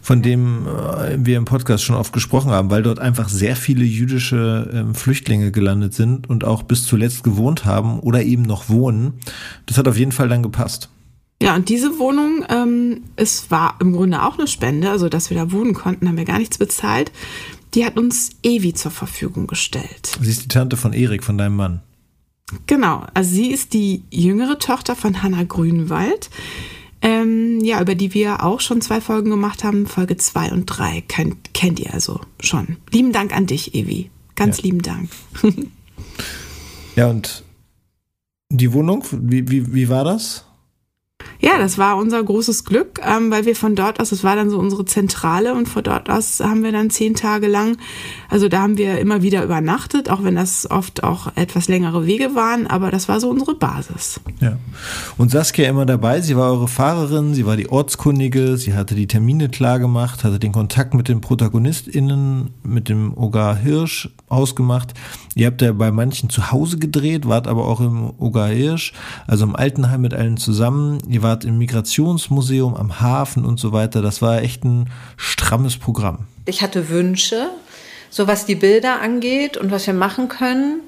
von dem äh, wir im Podcast schon oft gesprochen haben, weil dort einfach sehr viele jüdische ähm, Flüchtlinge gelandet sind und auch bis zuletzt gewohnt haben oder eben noch wohnen. Das hat auf jeden Fall dann gepasst. Ja, und diese Wohnung, ähm, es war im Grunde auch eine Spende, also dass wir da wohnen konnten, haben wir gar nichts bezahlt. Die hat uns Evi zur Verfügung gestellt. Sie ist die Tante von Erik, von deinem Mann. Genau, also sie ist die jüngere Tochter von Hanna Grünwald ähm, ja, über die wir auch schon zwei Folgen gemacht haben. Folge zwei und drei kennt, kennt ihr also schon. Lieben Dank an dich, Evi. Ganz ja. lieben Dank. <laughs> ja, und die Wohnung, wie, wie, wie war das? Ja, das war unser großes Glück, ähm, weil wir von dort aus, das war dann so unsere Zentrale und von dort aus haben wir dann zehn Tage lang, also da haben wir immer wieder übernachtet, auch wenn das oft auch etwas längere Wege waren, aber das war so unsere Basis. Ja. Und Saskia immer dabei, sie war eure Fahrerin, sie war die Ortskundige, sie hatte die Termine klar gemacht, hatte den Kontakt mit den ProtagonistInnen, mit dem Ogar Hirsch ausgemacht. Ihr habt ja bei manchen zu Hause gedreht, wart aber auch im Ogar Hirsch, also im Altenheim mit allen zusammen. Ihr wart im Migrationsmuseum, am Hafen und so weiter. Das war echt ein strammes Programm. Ich hatte Wünsche, so was die Bilder angeht und was wir machen können.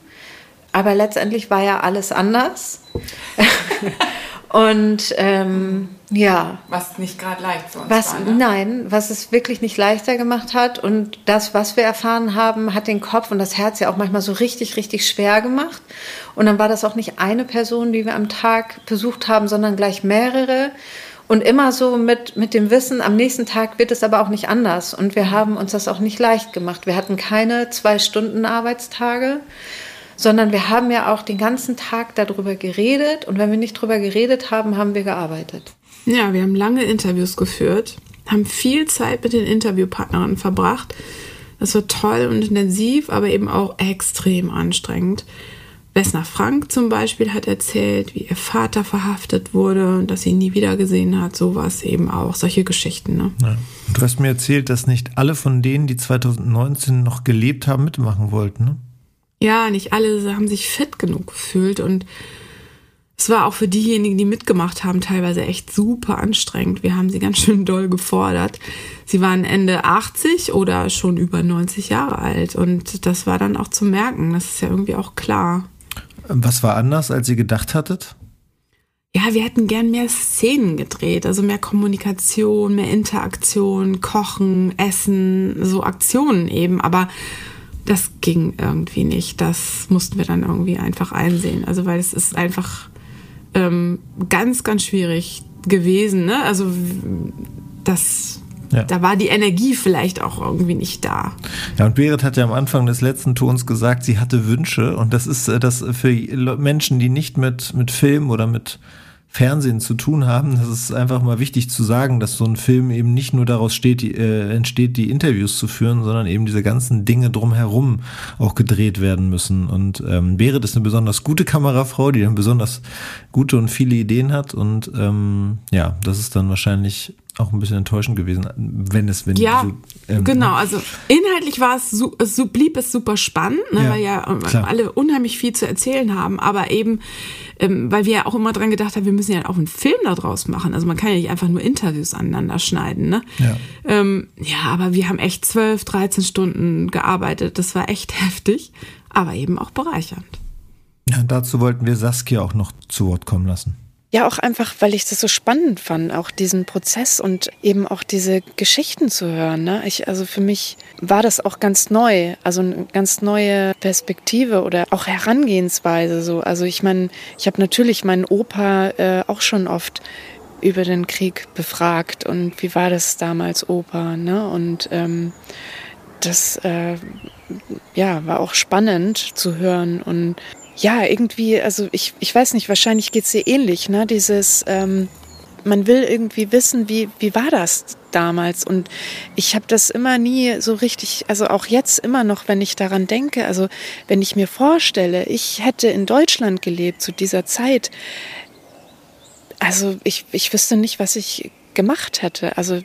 Aber letztendlich war ja alles anders. <laughs> Und ähm, ja. Was nicht gerade leicht für uns was, war. Ne? Nein, was es wirklich nicht leichter gemacht hat. Und das, was wir erfahren haben, hat den Kopf und das Herz ja auch manchmal so richtig, richtig schwer gemacht. Und dann war das auch nicht eine Person, die wir am Tag besucht haben, sondern gleich mehrere. Und immer so mit, mit dem Wissen, am nächsten Tag wird es aber auch nicht anders. Und wir haben uns das auch nicht leicht gemacht. Wir hatten keine zwei Stunden Arbeitstage, sondern wir haben ja auch den ganzen Tag darüber geredet. Und wenn wir nicht darüber geredet haben, haben wir gearbeitet. Ja, wir haben lange Interviews geführt, haben viel Zeit mit den Interviewpartnerinnen verbracht. Das war toll und intensiv, aber eben auch extrem anstrengend. Wessner Frank zum Beispiel hat erzählt, wie ihr Vater verhaftet wurde und dass sie ihn nie wieder gesehen hat. So war es eben auch. Solche Geschichten. Ne? Ja. Du hast mir erzählt, dass nicht alle von denen, die 2019 noch gelebt haben, mitmachen wollten. Ne? Ja, nicht alle haben sich fit genug gefühlt und es war auch für diejenigen, die mitgemacht haben, teilweise echt super anstrengend. Wir haben sie ganz schön doll gefordert. Sie waren Ende 80 oder schon über 90 Jahre alt und das war dann auch zu merken. Das ist ja irgendwie auch klar. Was war anders, als ihr gedacht hattet? Ja, wir hätten gern mehr Szenen gedreht, also mehr Kommunikation, mehr Interaktion, Kochen, Essen, so Aktionen eben. Aber das ging irgendwie nicht. Das mussten wir dann irgendwie einfach einsehen. Also weil es ist einfach ähm, ganz, ganz schwierig gewesen. Ne? Also das ja. Da war die Energie vielleicht auch irgendwie nicht da. Ja, und Berit hat ja am Anfang des letzten Tons gesagt, sie hatte Wünsche. Und das ist äh, das für Menschen, die nicht mit, mit Film oder mit Fernsehen zu tun haben. Das ist einfach mal wichtig zu sagen, dass so ein Film eben nicht nur daraus steht, die, äh, entsteht, die Interviews zu führen, sondern eben diese ganzen Dinge drumherum auch gedreht werden müssen. Und ähm, Berit ist eine besonders gute Kamerafrau, die dann besonders gute und viele Ideen hat. Und ähm, ja, das ist dann wahrscheinlich auch ein bisschen enttäuschend gewesen, wenn es, wenn ja, so, ähm, genau. Also inhaltlich war es, so, so blieb es super spannend, ne, ja, weil ja ähm, klar. alle unheimlich viel zu erzählen haben, aber eben, ähm, weil wir ja auch immer dran gedacht haben, wir müssen ja auch einen Film daraus machen. Also man kann ja nicht einfach nur Interviews aneinander schneiden. Ne? Ja. Ähm, ja, aber wir haben echt zwölf, 13 Stunden gearbeitet. Das war echt <laughs> heftig, aber eben auch bereichernd. Ja, dazu wollten wir Saskia auch noch zu Wort kommen lassen. Ja, auch einfach, weil ich das so spannend fand, auch diesen Prozess und eben auch diese Geschichten zu hören. Ne? Ich, also für mich war das auch ganz neu, also eine ganz neue Perspektive oder auch Herangehensweise. So. Also ich meine, ich habe natürlich meinen Opa äh, auch schon oft über den Krieg befragt und wie war das damals, Opa? Ne? Und ähm, das äh, ja, war auch spannend zu hören und ja, irgendwie, also ich, ich weiß nicht, wahrscheinlich geht es dir ähnlich, ne? Dieses, ähm, man will irgendwie wissen, wie, wie war das damals? Und ich habe das immer nie so richtig, also auch jetzt immer noch, wenn ich daran denke, also wenn ich mir vorstelle, ich hätte in Deutschland gelebt zu dieser Zeit, also ich, ich wüsste nicht, was ich gemacht hätte. Also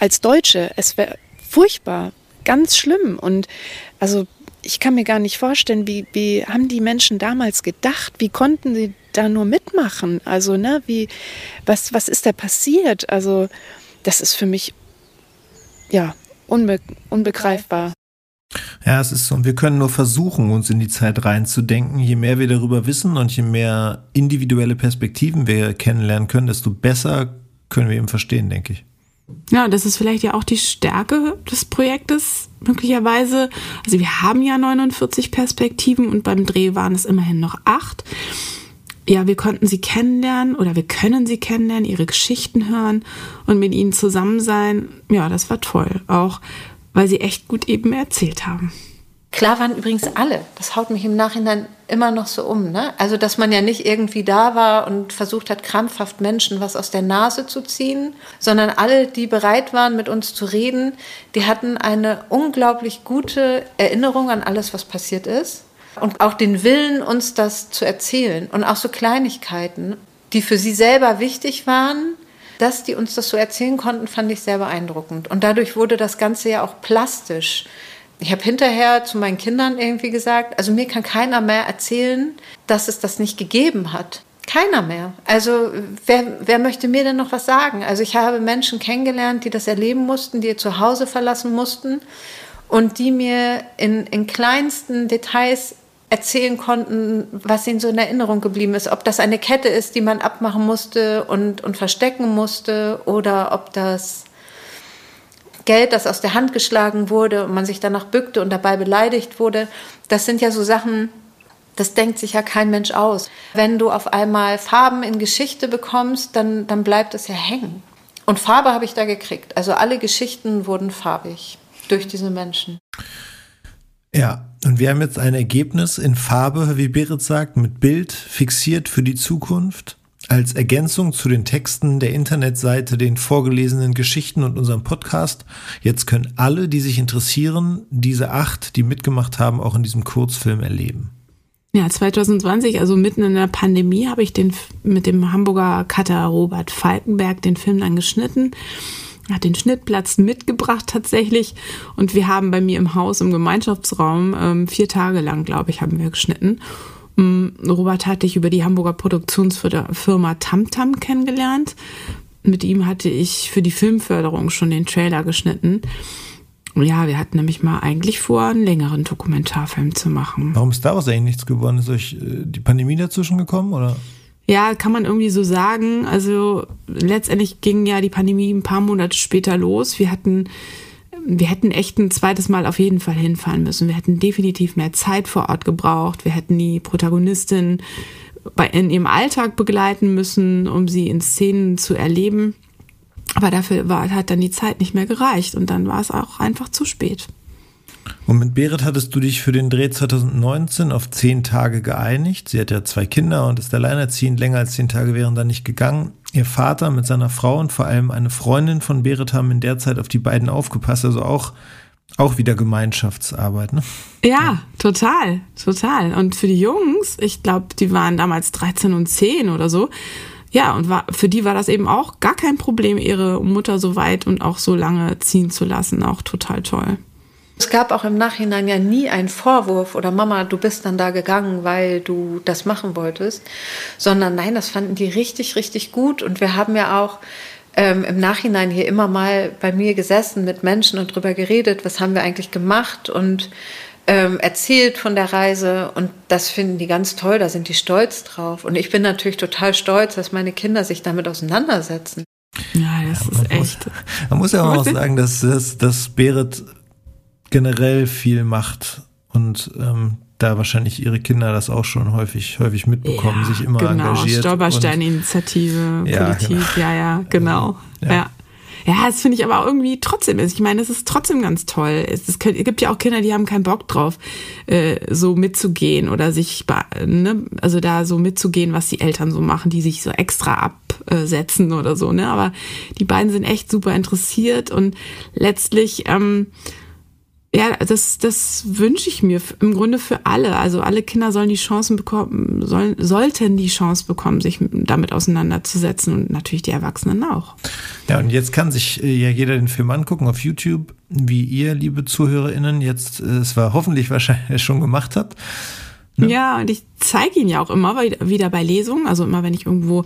als Deutsche, es wäre furchtbar, ganz schlimm. Und also ich kann mir gar nicht vorstellen, wie, wie haben die Menschen damals gedacht? Wie konnten sie da nur mitmachen? Also, ne, wie, was, was ist da passiert? Also, das ist für mich, ja, unbe unbegreifbar. Ja, es ist so, und wir können nur versuchen, uns in die Zeit reinzudenken. Je mehr wir darüber wissen und je mehr individuelle Perspektiven wir kennenlernen können, desto besser können wir eben verstehen, denke ich. Ja, das ist vielleicht ja auch die Stärke des Projektes, möglicherweise. Also wir haben ja 49 Perspektiven und beim Dreh waren es immerhin noch acht. Ja, wir konnten sie kennenlernen oder wir können sie kennenlernen, ihre Geschichten hören und mit ihnen zusammen sein. Ja, das war toll. Auch weil sie echt gut eben erzählt haben. Klar waren übrigens alle. Das haut mich im Nachhinein immer noch so um. Ne? Also, dass man ja nicht irgendwie da war und versucht hat, krampfhaft Menschen was aus der Nase zu ziehen, sondern alle, die bereit waren, mit uns zu reden, die hatten eine unglaublich gute Erinnerung an alles, was passiert ist. Und auch den Willen, uns das zu erzählen. Und auch so Kleinigkeiten, die für sie selber wichtig waren, dass die uns das so erzählen konnten, fand ich sehr beeindruckend. Und dadurch wurde das Ganze ja auch plastisch ich habe hinterher zu meinen Kindern irgendwie gesagt, also mir kann keiner mehr erzählen, dass es das nicht gegeben hat. Keiner mehr. Also wer, wer möchte mir denn noch was sagen? Also ich habe Menschen kennengelernt, die das erleben mussten, die ihr Zuhause verlassen mussten und die mir in, in kleinsten Details erzählen konnten, was ihnen so in Erinnerung geblieben ist. Ob das eine Kette ist, die man abmachen musste und, und verstecken musste oder ob das Geld, das aus der Hand geschlagen wurde und man sich danach bückte und dabei beleidigt wurde. Das sind ja so Sachen, das denkt sich ja kein Mensch aus. Wenn du auf einmal Farben in Geschichte bekommst, dann, dann bleibt es ja hängen. Und Farbe habe ich da gekriegt. Also alle Geschichten wurden farbig durch diese Menschen. Ja, und wir haben jetzt ein Ergebnis in Farbe, wie Berit sagt, mit Bild fixiert für die Zukunft. Als Ergänzung zu den Texten der Internetseite, den vorgelesenen Geschichten und unserem Podcast. Jetzt können alle, die sich interessieren, diese acht, die mitgemacht haben, auch in diesem Kurzfilm erleben. Ja, 2020, also mitten in der Pandemie, habe ich den mit dem Hamburger Cutter Robert Falkenberg den Film dann geschnitten. Er hat den Schnittplatz mitgebracht tatsächlich und wir haben bei mir im Haus im Gemeinschaftsraum ähm, vier Tage lang, glaube ich, haben wir geschnitten. Ähm, Robert hatte ich über die Hamburger Produktionsfirma Tamtam kennengelernt. Mit ihm hatte ich für die Filmförderung schon den Trailer geschnitten. Ja, wir hatten nämlich mal eigentlich vor, einen längeren Dokumentarfilm zu machen. Warum ist daraus eigentlich nichts geworden? Ist euch äh, die Pandemie dazwischen gekommen oder? Ja, kann man irgendwie so sagen. Also letztendlich ging ja die Pandemie ein paar Monate später los. Wir hatten, wir hätten echt ein zweites Mal auf jeden Fall hinfahren müssen. Wir hätten definitiv mehr Zeit vor Ort gebraucht. Wir hätten die Protagonistin bei, in ihrem Alltag begleiten müssen, um sie in Szenen zu erleben. Aber dafür war, hat dann die Zeit nicht mehr gereicht und dann war es auch einfach zu spät. Und mit Berit hattest du dich für den Dreh 2019 auf zehn Tage geeinigt. Sie hat ja zwei Kinder und ist alleinerziehend. Länger als zehn Tage wären da nicht gegangen. Ihr Vater mit seiner Frau und vor allem eine Freundin von Berit haben in der Zeit auf die beiden aufgepasst. Also auch, auch wieder Gemeinschaftsarbeit, ne? Ja, ja. total, total. Und für die Jungs, ich glaube, die waren damals 13 und 10 oder so ja, und war, für die war das eben auch gar kein Problem, ihre Mutter so weit und auch so lange ziehen zu lassen. Auch total toll. Es gab auch im Nachhinein ja nie einen Vorwurf oder Mama, du bist dann da gegangen, weil du das machen wolltest, sondern nein, das fanden die richtig, richtig gut. Und wir haben ja auch ähm, im Nachhinein hier immer mal bei mir gesessen mit Menschen und drüber geredet, was haben wir eigentlich gemacht und ähm, erzählt von der Reise und das finden die ganz toll, da sind die stolz drauf. Und ich bin natürlich total stolz, dass meine Kinder sich damit auseinandersetzen. Ja, das ja, ist echt. Muss, man muss ja auch sagen, dass, dass, dass Berit generell viel macht und ähm, da wahrscheinlich ihre Kinder das auch schon häufig, häufig mitbekommen, ja, sich immer genau, engagiert. Stolperstein-Initiative, ja, Politik, genau. ja, ja, genau. ja. ja. Ja, das finde ich aber irgendwie trotzdem ist. Ich meine, es ist trotzdem ganz toll. Es, es gibt ja auch Kinder, die haben keinen Bock drauf, äh, so mitzugehen oder sich, ne, also da so mitzugehen, was die Eltern so machen, die sich so extra absetzen oder so, ne. Aber die beiden sind echt super interessiert und letztlich, ähm, ja, das, das wünsche ich mir im Grunde für alle. Also alle Kinder sollen die Chancen bekommen, sollen, sollten die Chance bekommen, sich damit auseinanderzusetzen und natürlich die Erwachsenen auch. Ja, und jetzt kann sich äh, ja jeder den Film angucken auf YouTube, wie ihr, liebe ZuhörerInnen, jetzt äh, es war hoffentlich wahrscheinlich <laughs> schon gemacht habt. Ne? Ja, und ich zeige ihn ja auch immer wieder bei Lesungen, also immer wenn ich irgendwo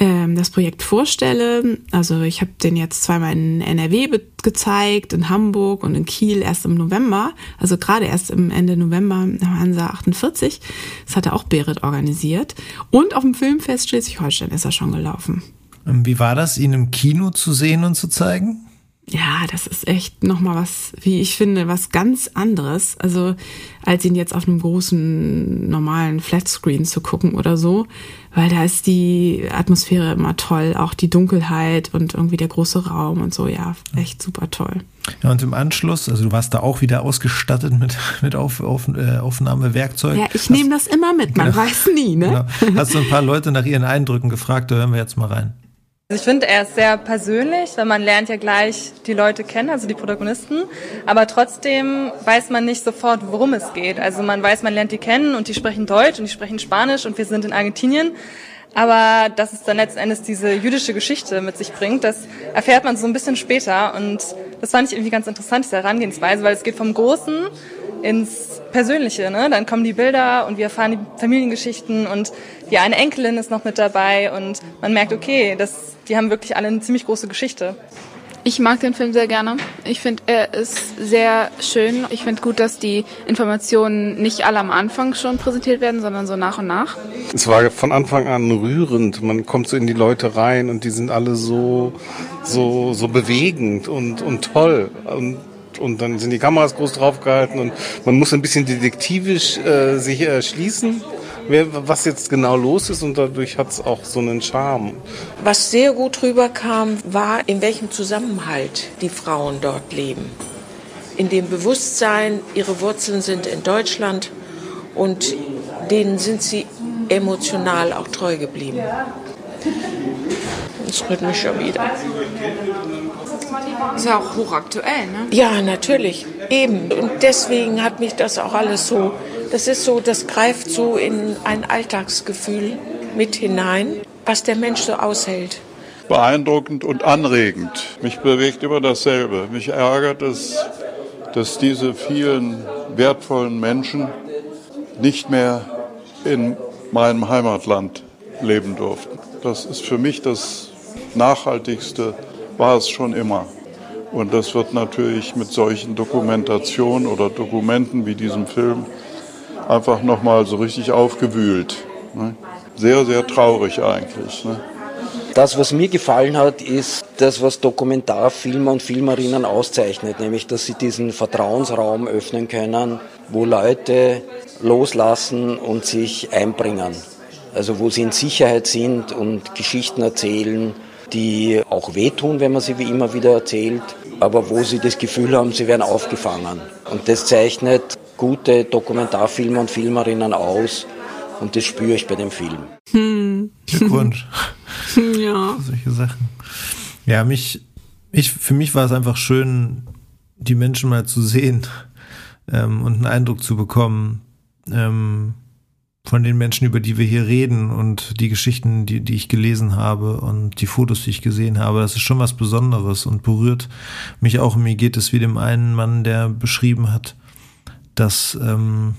ähm, das Projekt vorstelle. Also ich habe den jetzt zweimal in NRW gezeigt, in Hamburg und in Kiel erst im November, also gerade erst im Ende November im Hansa 48. Das hat er auch Berit organisiert. Und auf dem Filmfest Schleswig-Holstein ist er schon gelaufen. Ähm, wie war das, ihn im Kino zu sehen und zu zeigen? Ja, das ist echt nochmal was, wie ich finde, was ganz anderes. Also, als ihn jetzt auf einem großen, normalen Flatscreen zu gucken oder so. Weil da ist die Atmosphäre immer toll. Auch die Dunkelheit und irgendwie der große Raum und so. Ja, echt super toll. Ja, und im Anschluss, also du warst da auch wieder ausgestattet mit, <laughs> mit auf, auf, äh, Aufnahmewerkzeug. Ja, ich nehme das immer mit, man genau, weiß nie, ne? Genau. Hast du ein paar Leute nach ihren Eindrücken gefragt, da hören wir jetzt mal rein. Also ich finde, er ist sehr persönlich, weil man lernt ja gleich die Leute kennen, also die Protagonisten. Aber trotzdem weiß man nicht sofort, worum es geht. Also man weiß, man lernt die kennen und die sprechen Deutsch und die sprechen Spanisch und wir sind in Argentinien. Aber dass es dann letzten Endes diese jüdische Geschichte mit sich bringt, das erfährt man so ein bisschen später. Und das fand ich irgendwie ganz interessant, diese Herangehensweise, weil es geht vom Großen ins Persönliche. Ne? Dann kommen die Bilder und wir erfahren die Familiengeschichten und die eine Enkelin ist noch mit dabei und man merkt, okay, das, die haben wirklich alle eine ziemlich große Geschichte. Ich mag den Film sehr gerne. Ich finde, er ist sehr schön. Ich finde gut, dass die Informationen nicht alle am Anfang schon präsentiert werden, sondern so nach und nach. Es war von Anfang an rührend. Man kommt so in die Leute rein und die sind alle so, so, so bewegend und, und toll. Und und dann sind die Kameras groß draufgehalten und man muss ein bisschen detektivisch äh, sich erschließen was jetzt genau los ist und dadurch hat es auch so einen Charme. Was sehr gut rüberkam, war, in welchem Zusammenhalt die Frauen dort leben. In dem Bewusstsein, ihre Wurzeln sind in Deutschland und denen sind sie emotional auch treu geblieben. Das rührt mich schon wieder. Ist ja auch hochaktuell, ne? Ja, natürlich. Eben. Und deswegen hat mich das auch alles so das ist so, das greift so in ein Alltagsgefühl mit hinein, was der Mensch so aushält. Beeindruckend und anregend. Mich bewegt immer dasselbe. Mich ärgert es, dass diese vielen wertvollen Menschen nicht mehr in meinem Heimatland leben durften. Das ist für mich das Nachhaltigste, war es schon immer. Und das wird natürlich mit solchen Dokumentationen oder Dokumenten wie diesem Film einfach nochmal so richtig aufgewühlt. Ne? Sehr, sehr traurig eigentlich. Ne? Das, was mir gefallen hat, ist das, was Dokumentarfilmer und Filmerinnen auszeichnet, nämlich, dass sie diesen Vertrauensraum öffnen können, wo Leute loslassen und sich einbringen. Also wo sie in Sicherheit sind und Geschichten erzählen, die auch wehtun, wenn man sie wie immer wieder erzählt, aber wo sie das Gefühl haben, sie werden aufgefangen. Und das zeichnet gute Dokumentarfilmer und Filmerinnen aus und das spüre ich bei dem Film. Hm. Glückwunsch. <laughs> ja. Solche Sachen. Ja, mich, ich, für mich war es einfach schön, die Menschen mal zu sehen ähm, und einen Eindruck zu bekommen ähm, von den Menschen, über die wir hier reden und die Geschichten, die, die ich gelesen habe und die Fotos, die ich gesehen habe. Das ist schon was Besonderes und berührt mich auch. Mir geht es wie dem einen Mann, der beschrieben hat, dass ähm,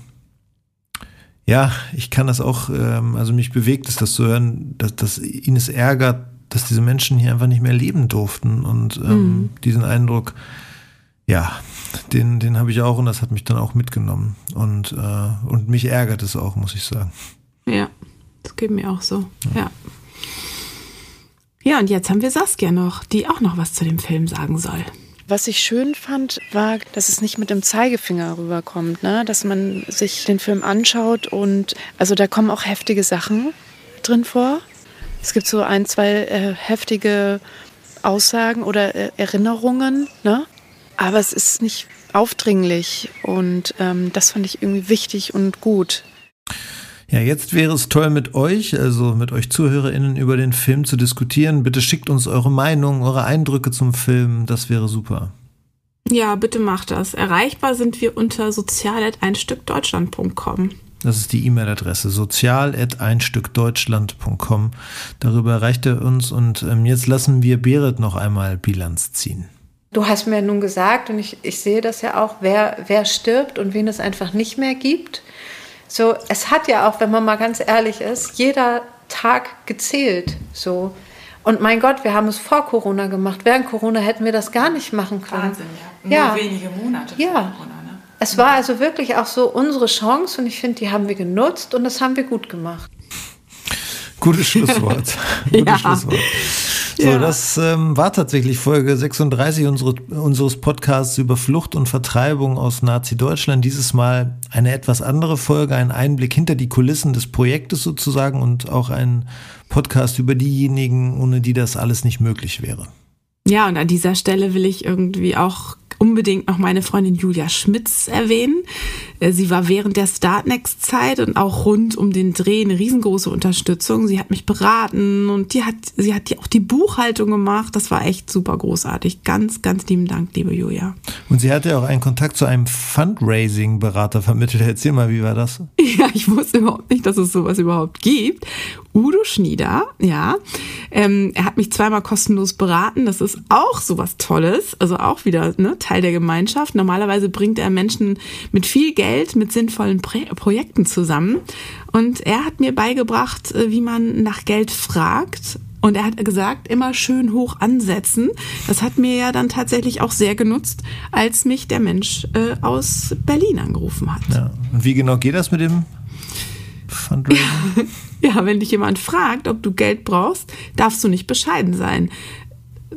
ja, ich kann das auch, ähm, also mich bewegt es, das zu hören, dass, dass ihn es ärgert, dass diese Menschen hier einfach nicht mehr leben durften und ähm, mhm. diesen Eindruck, ja, den, den habe ich auch und das hat mich dann auch mitgenommen und, äh, und mich ärgert es auch, muss ich sagen. Ja, das geht mir auch so, ja. ja. Ja, und jetzt haben wir Saskia noch, die auch noch was zu dem Film sagen soll. Was ich schön fand, war, dass es nicht mit dem Zeigefinger rüberkommt, ne? dass man sich den Film anschaut und also da kommen auch heftige Sachen drin vor. Es gibt so ein, zwei äh, heftige Aussagen oder äh, Erinnerungen, ne? Aber es ist nicht aufdringlich und ähm, das fand ich irgendwie wichtig und gut. Ja, jetzt wäre es toll mit euch, also mit euch ZuhörerInnen über den Film zu diskutieren. Bitte schickt uns eure Meinung, eure Eindrücke zum Film. Das wäre super. Ja, bitte macht das. Erreichbar sind wir unter sozial.einstückdeutschland.com. Das ist die E-Mail-Adresse sozial.einstückdeutschland.com. Darüber erreicht er uns und ähm, jetzt lassen wir Berit noch einmal Bilanz ziehen. Du hast mir nun gesagt, und ich, ich sehe das ja auch, wer, wer stirbt und wen es einfach nicht mehr gibt. So, es hat ja auch, wenn man mal ganz ehrlich ist, jeder Tag gezählt. So. Und mein Gott, wir haben es vor Corona gemacht. Während Corona hätten wir das gar nicht machen können. Wahnsinn, ja. Nur ja. wenige Monate ja. vor Corona. Ne? Es war also wirklich auch so unsere Chance und ich finde, die haben wir genutzt und das haben wir gut gemacht. Gutes Schlusswort. <laughs> Gutes ja. Schlusswort. So, ja. das ähm, war tatsächlich Folge 36 unsere, unseres Podcasts über Flucht und Vertreibung aus Nazi-Deutschland. Dieses Mal eine etwas andere Folge, ein Einblick hinter die Kulissen des Projektes sozusagen und auch ein Podcast über diejenigen, ohne die das alles nicht möglich wäre. Ja, und an dieser Stelle will ich irgendwie auch unbedingt noch meine Freundin Julia Schmitz erwähnen. Äh, sie war während der Startnext-Zeit und auch rund um den Dreh eine riesengroße Unterstützung. Sie hat mich beraten und die hat, sie hat auch die Buchhaltung gemacht. Das war echt super großartig. Ganz, ganz lieben Dank, liebe Julia. Und sie hatte auch einen Kontakt zu einem Fundraising-Berater vermittelt. Erzähl mal, wie war das? <laughs> Ja, ich wusste überhaupt nicht, dass es sowas überhaupt gibt. Udo Schnieder, ja. Ähm, er hat mich zweimal kostenlos beraten. Das ist auch sowas Tolles. Also auch wieder ne, Teil der Gemeinschaft. Normalerweise bringt er Menschen mit viel Geld, mit sinnvollen Pro Projekten zusammen. Und er hat mir beigebracht, äh, wie man nach Geld fragt Und er hat gesagt, immer schön hoch ansetzen. Das hat mir ja dann tatsächlich auch sehr genutzt, als mich der Mensch äh, aus Berlin angerufen hat. Ja. Und wie genau geht das mit dem <laughs> Fundraising? Ja, wenn dich jemand fragt, ob du Geld brauchst, darfst du nicht bescheiden sein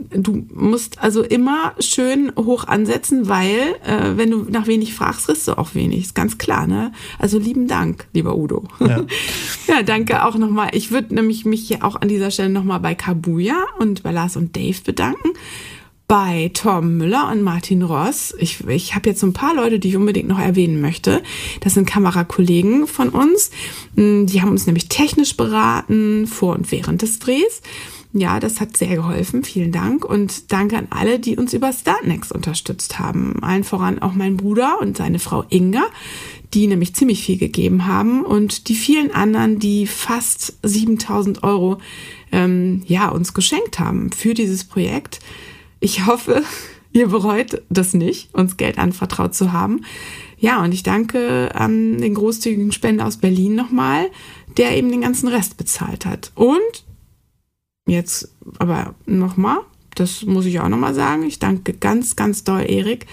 du musst also immer schön hoch ansetzen, weil äh, wenn du nach wenig fragst, kriegst du auch wenig. Ist ganz klar, ne? Also lieben Dank, lieber Udo. Ja, <laughs> ja danke auch nochmal. Ich würde nämlich mich hier auch an dieser Stelle nochmal bei Kabuya und bei Lars und Dave bedanken. Bei Tom Müller und Martin Ross. Ich, ich habe jetzt so ein paar Leute, die ich unbedingt noch erwähnen möchte. Das sind Kamerakollegen von uns. Die haben uns nämlich technisch beraten vor und während des Drehs. Ja, das hat sehr geholfen. Vielen Dank. Und danke an alle, die uns über Startnext unterstützt haben. Allen voran auch mein Bruder und seine Frau Inga, die nämlich ziemlich viel gegeben haben. Und die vielen anderen, die fast 7000 Euro ähm, ja, uns geschenkt haben für dieses Projekt. Ich hoffe, ihr bereut das nicht, uns Geld anvertraut zu haben. Ja, und ich danke an den großzügigen Spender aus Berlin nochmal, der eben den ganzen Rest bezahlt hat. Und Jetzt aber nochmal, das muss ich auch nochmal sagen. Ich danke ganz, ganz doll Erik,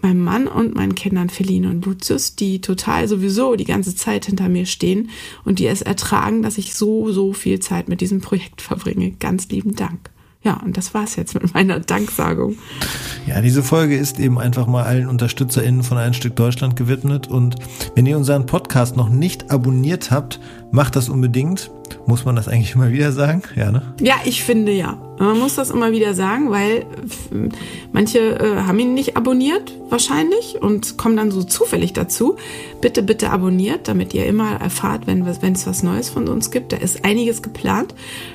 meinem Mann und meinen Kindern Feline und Lucius, die total sowieso die ganze Zeit hinter mir stehen und die es ertragen, dass ich so, so viel Zeit mit diesem Projekt verbringe. Ganz lieben Dank. Ja, und das war's jetzt mit meiner Danksagung. Ja, diese Folge ist eben einfach mal allen UnterstützerInnen von Ein Stück Deutschland gewidmet. Und wenn ihr unseren Podcast noch nicht abonniert habt, macht das unbedingt. Muss man das eigentlich immer wieder sagen? Ja, ne? Ja, ich finde ja. Man muss das immer wieder sagen, weil manche äh, haben ihn nicht abonniert, wahrscheinlich, und kommen dann so zufällig dazu. Bitte, bitte abonniert, damit ihr immer erfahrt, wenn es was Neues von uns gibt. Da ist einiges geplant.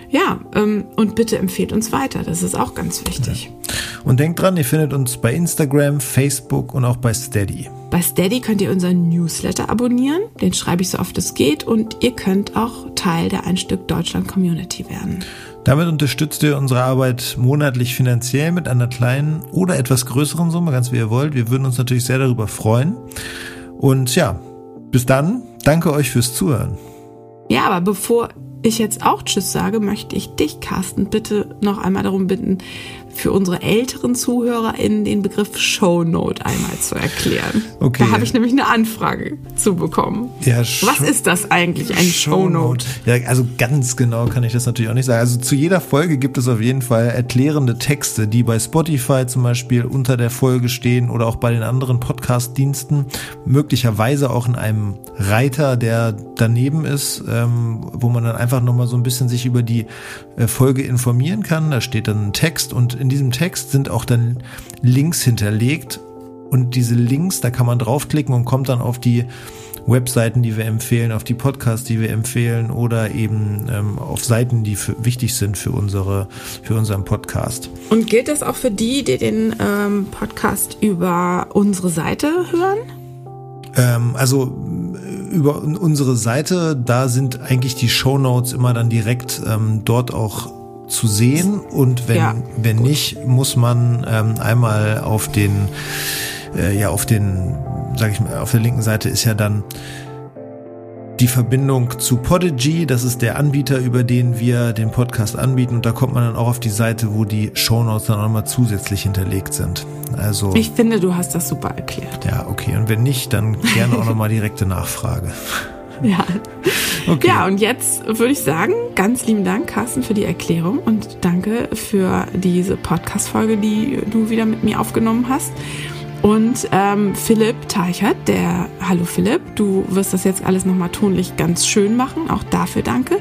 Ja, ähm, und bitte empfehlt uns weiter. Das ist auch ganz wichtig. Ja. Und denkt dran, ihr findet uns bei Instagram, Facebook und auch bei Steady. Bei Steady könnt ihr unseren Newsletter abonnieren. Den schreibe ich so oft es geht. Und ihr könnt auch Teil der Ein Stück Deutschland Community werden. Damit unterstützt ihr unsere Arbeit monatlich finanziell mit einer kleinen oder etwas größeren Summe, ganz wie ihr wollt. Wir würden uns natürlich sehr darüber freuen. Und ja, bis dann. Danke euch fürs Zuhören. Ja, aber bevor ich jetzt auch Tschüss sage, möchte ich dich, Carsten, bitte noch einmal darum bitten, für unsere älteren ZuhörerInnen den Begriff Shownote einmal zu erklären. Okay. Da habe ich nämlich eine Anfrage zu bekommen. Ja, Was ist das eigentlich, ein Shownote? Ja, also ganz genau kann ich das natürlich auch nicht sagen. Also zu jeder Folge gibt es auf jeden Fall erklärende Texte, die bei Spotify zum Beispiel unter der Folge stehen oder auch bei den anderen Podcast-Diensten. Möglicherweise auch in einem Reiter, der daneben ist, ähm, wo man dann einfach nochmal so ein bisschen sich über die äh, Folge informieren kann. Da steht dann ein Text und in diesem Text sind auch dann Links hinterlegt und diese Links, da kann man draufklicken und kommt dann auf die Webseiten, die wir empfehlen, auf die Podcasts, die wir empfehlen oder eben ähm, auf Seiten, die für, wichtig sind für unsere für unseren Podcast. Und gilt das auch für die, die den ähm, Podcast über unsere Seite hören? Ähm, also über unsere Seite, da sind eigentlich die Show Notes immer dann direkt ähm, dort auch zu sehen und wenn, ja, wenn nicht, muss man ähm, einmal auf den, äh, ja, auf den, sag ich mal, auf der linken Seite ist ja dann die Verbindung zu Podigy, das ist der Anbieter, über den wir den Podcast anbieten und da kommt man dann auch auf die Seite, wo die Shownotes dann auch nochmal zusätzlich hinterlegt sind. Also Ich finde, du hast das super erklärt. Ja, okay. Und wenn nicht, dann gerne auch nochmal direkte Nachfrage. Ja. <laughs> Okay. Ja, und jetzt würde ich sagen, ganz lieben Dank, Carsten, für die Erklärung und danke für diese Podcast-Folge, die du wieder mit mir aufgenommen hast. Und ähm, Philipp Teichert, der, hallo Philipp, du wirst das jetzt alles nochmal tonlich ganz schön machen, auch dafür danke.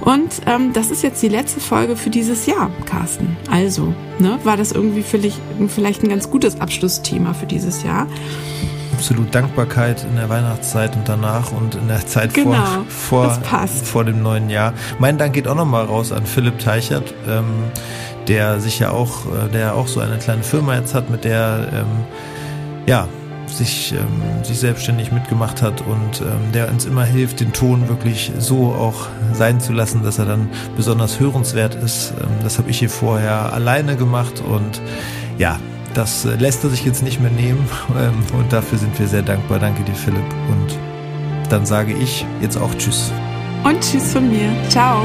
Und ähm, das ist jetzt die letzte Folge für dieses Jahr, Carsten. Also, ne, war das irgendwie vielleicht, vielleicht ein ganz gutes Abschlussthema für dieses Jahr absolut Dankbarkeit in der Weihnachtszeit und danach und in der Zeit genau, vor, vor, vor dem neuen Jahr. Mein Dank geht auch nochmal raus an Philipp Teichert, ähm, der sich ja auch, äh, der auch so eine kleine Firma jetzt hat, mit der ähm, ja sich, ähm, sich selbstständig mitgemacht hat und ähm, der uns immer hilft, den Ton wirklich so auch sein zu lassen, dass er dann besonders hörenswert ist. Ähm, das habe ich hier vorher alleine gemacht und ja, das äh, lässt er sich jetzt nicht mehr nehmen <laughs> ähm, und dafür sind wir sehr dankbar. Danke dir, Philipp. Und dann sage ich jetzt auch Tschüss. Und Tschüss von mir. Ciao.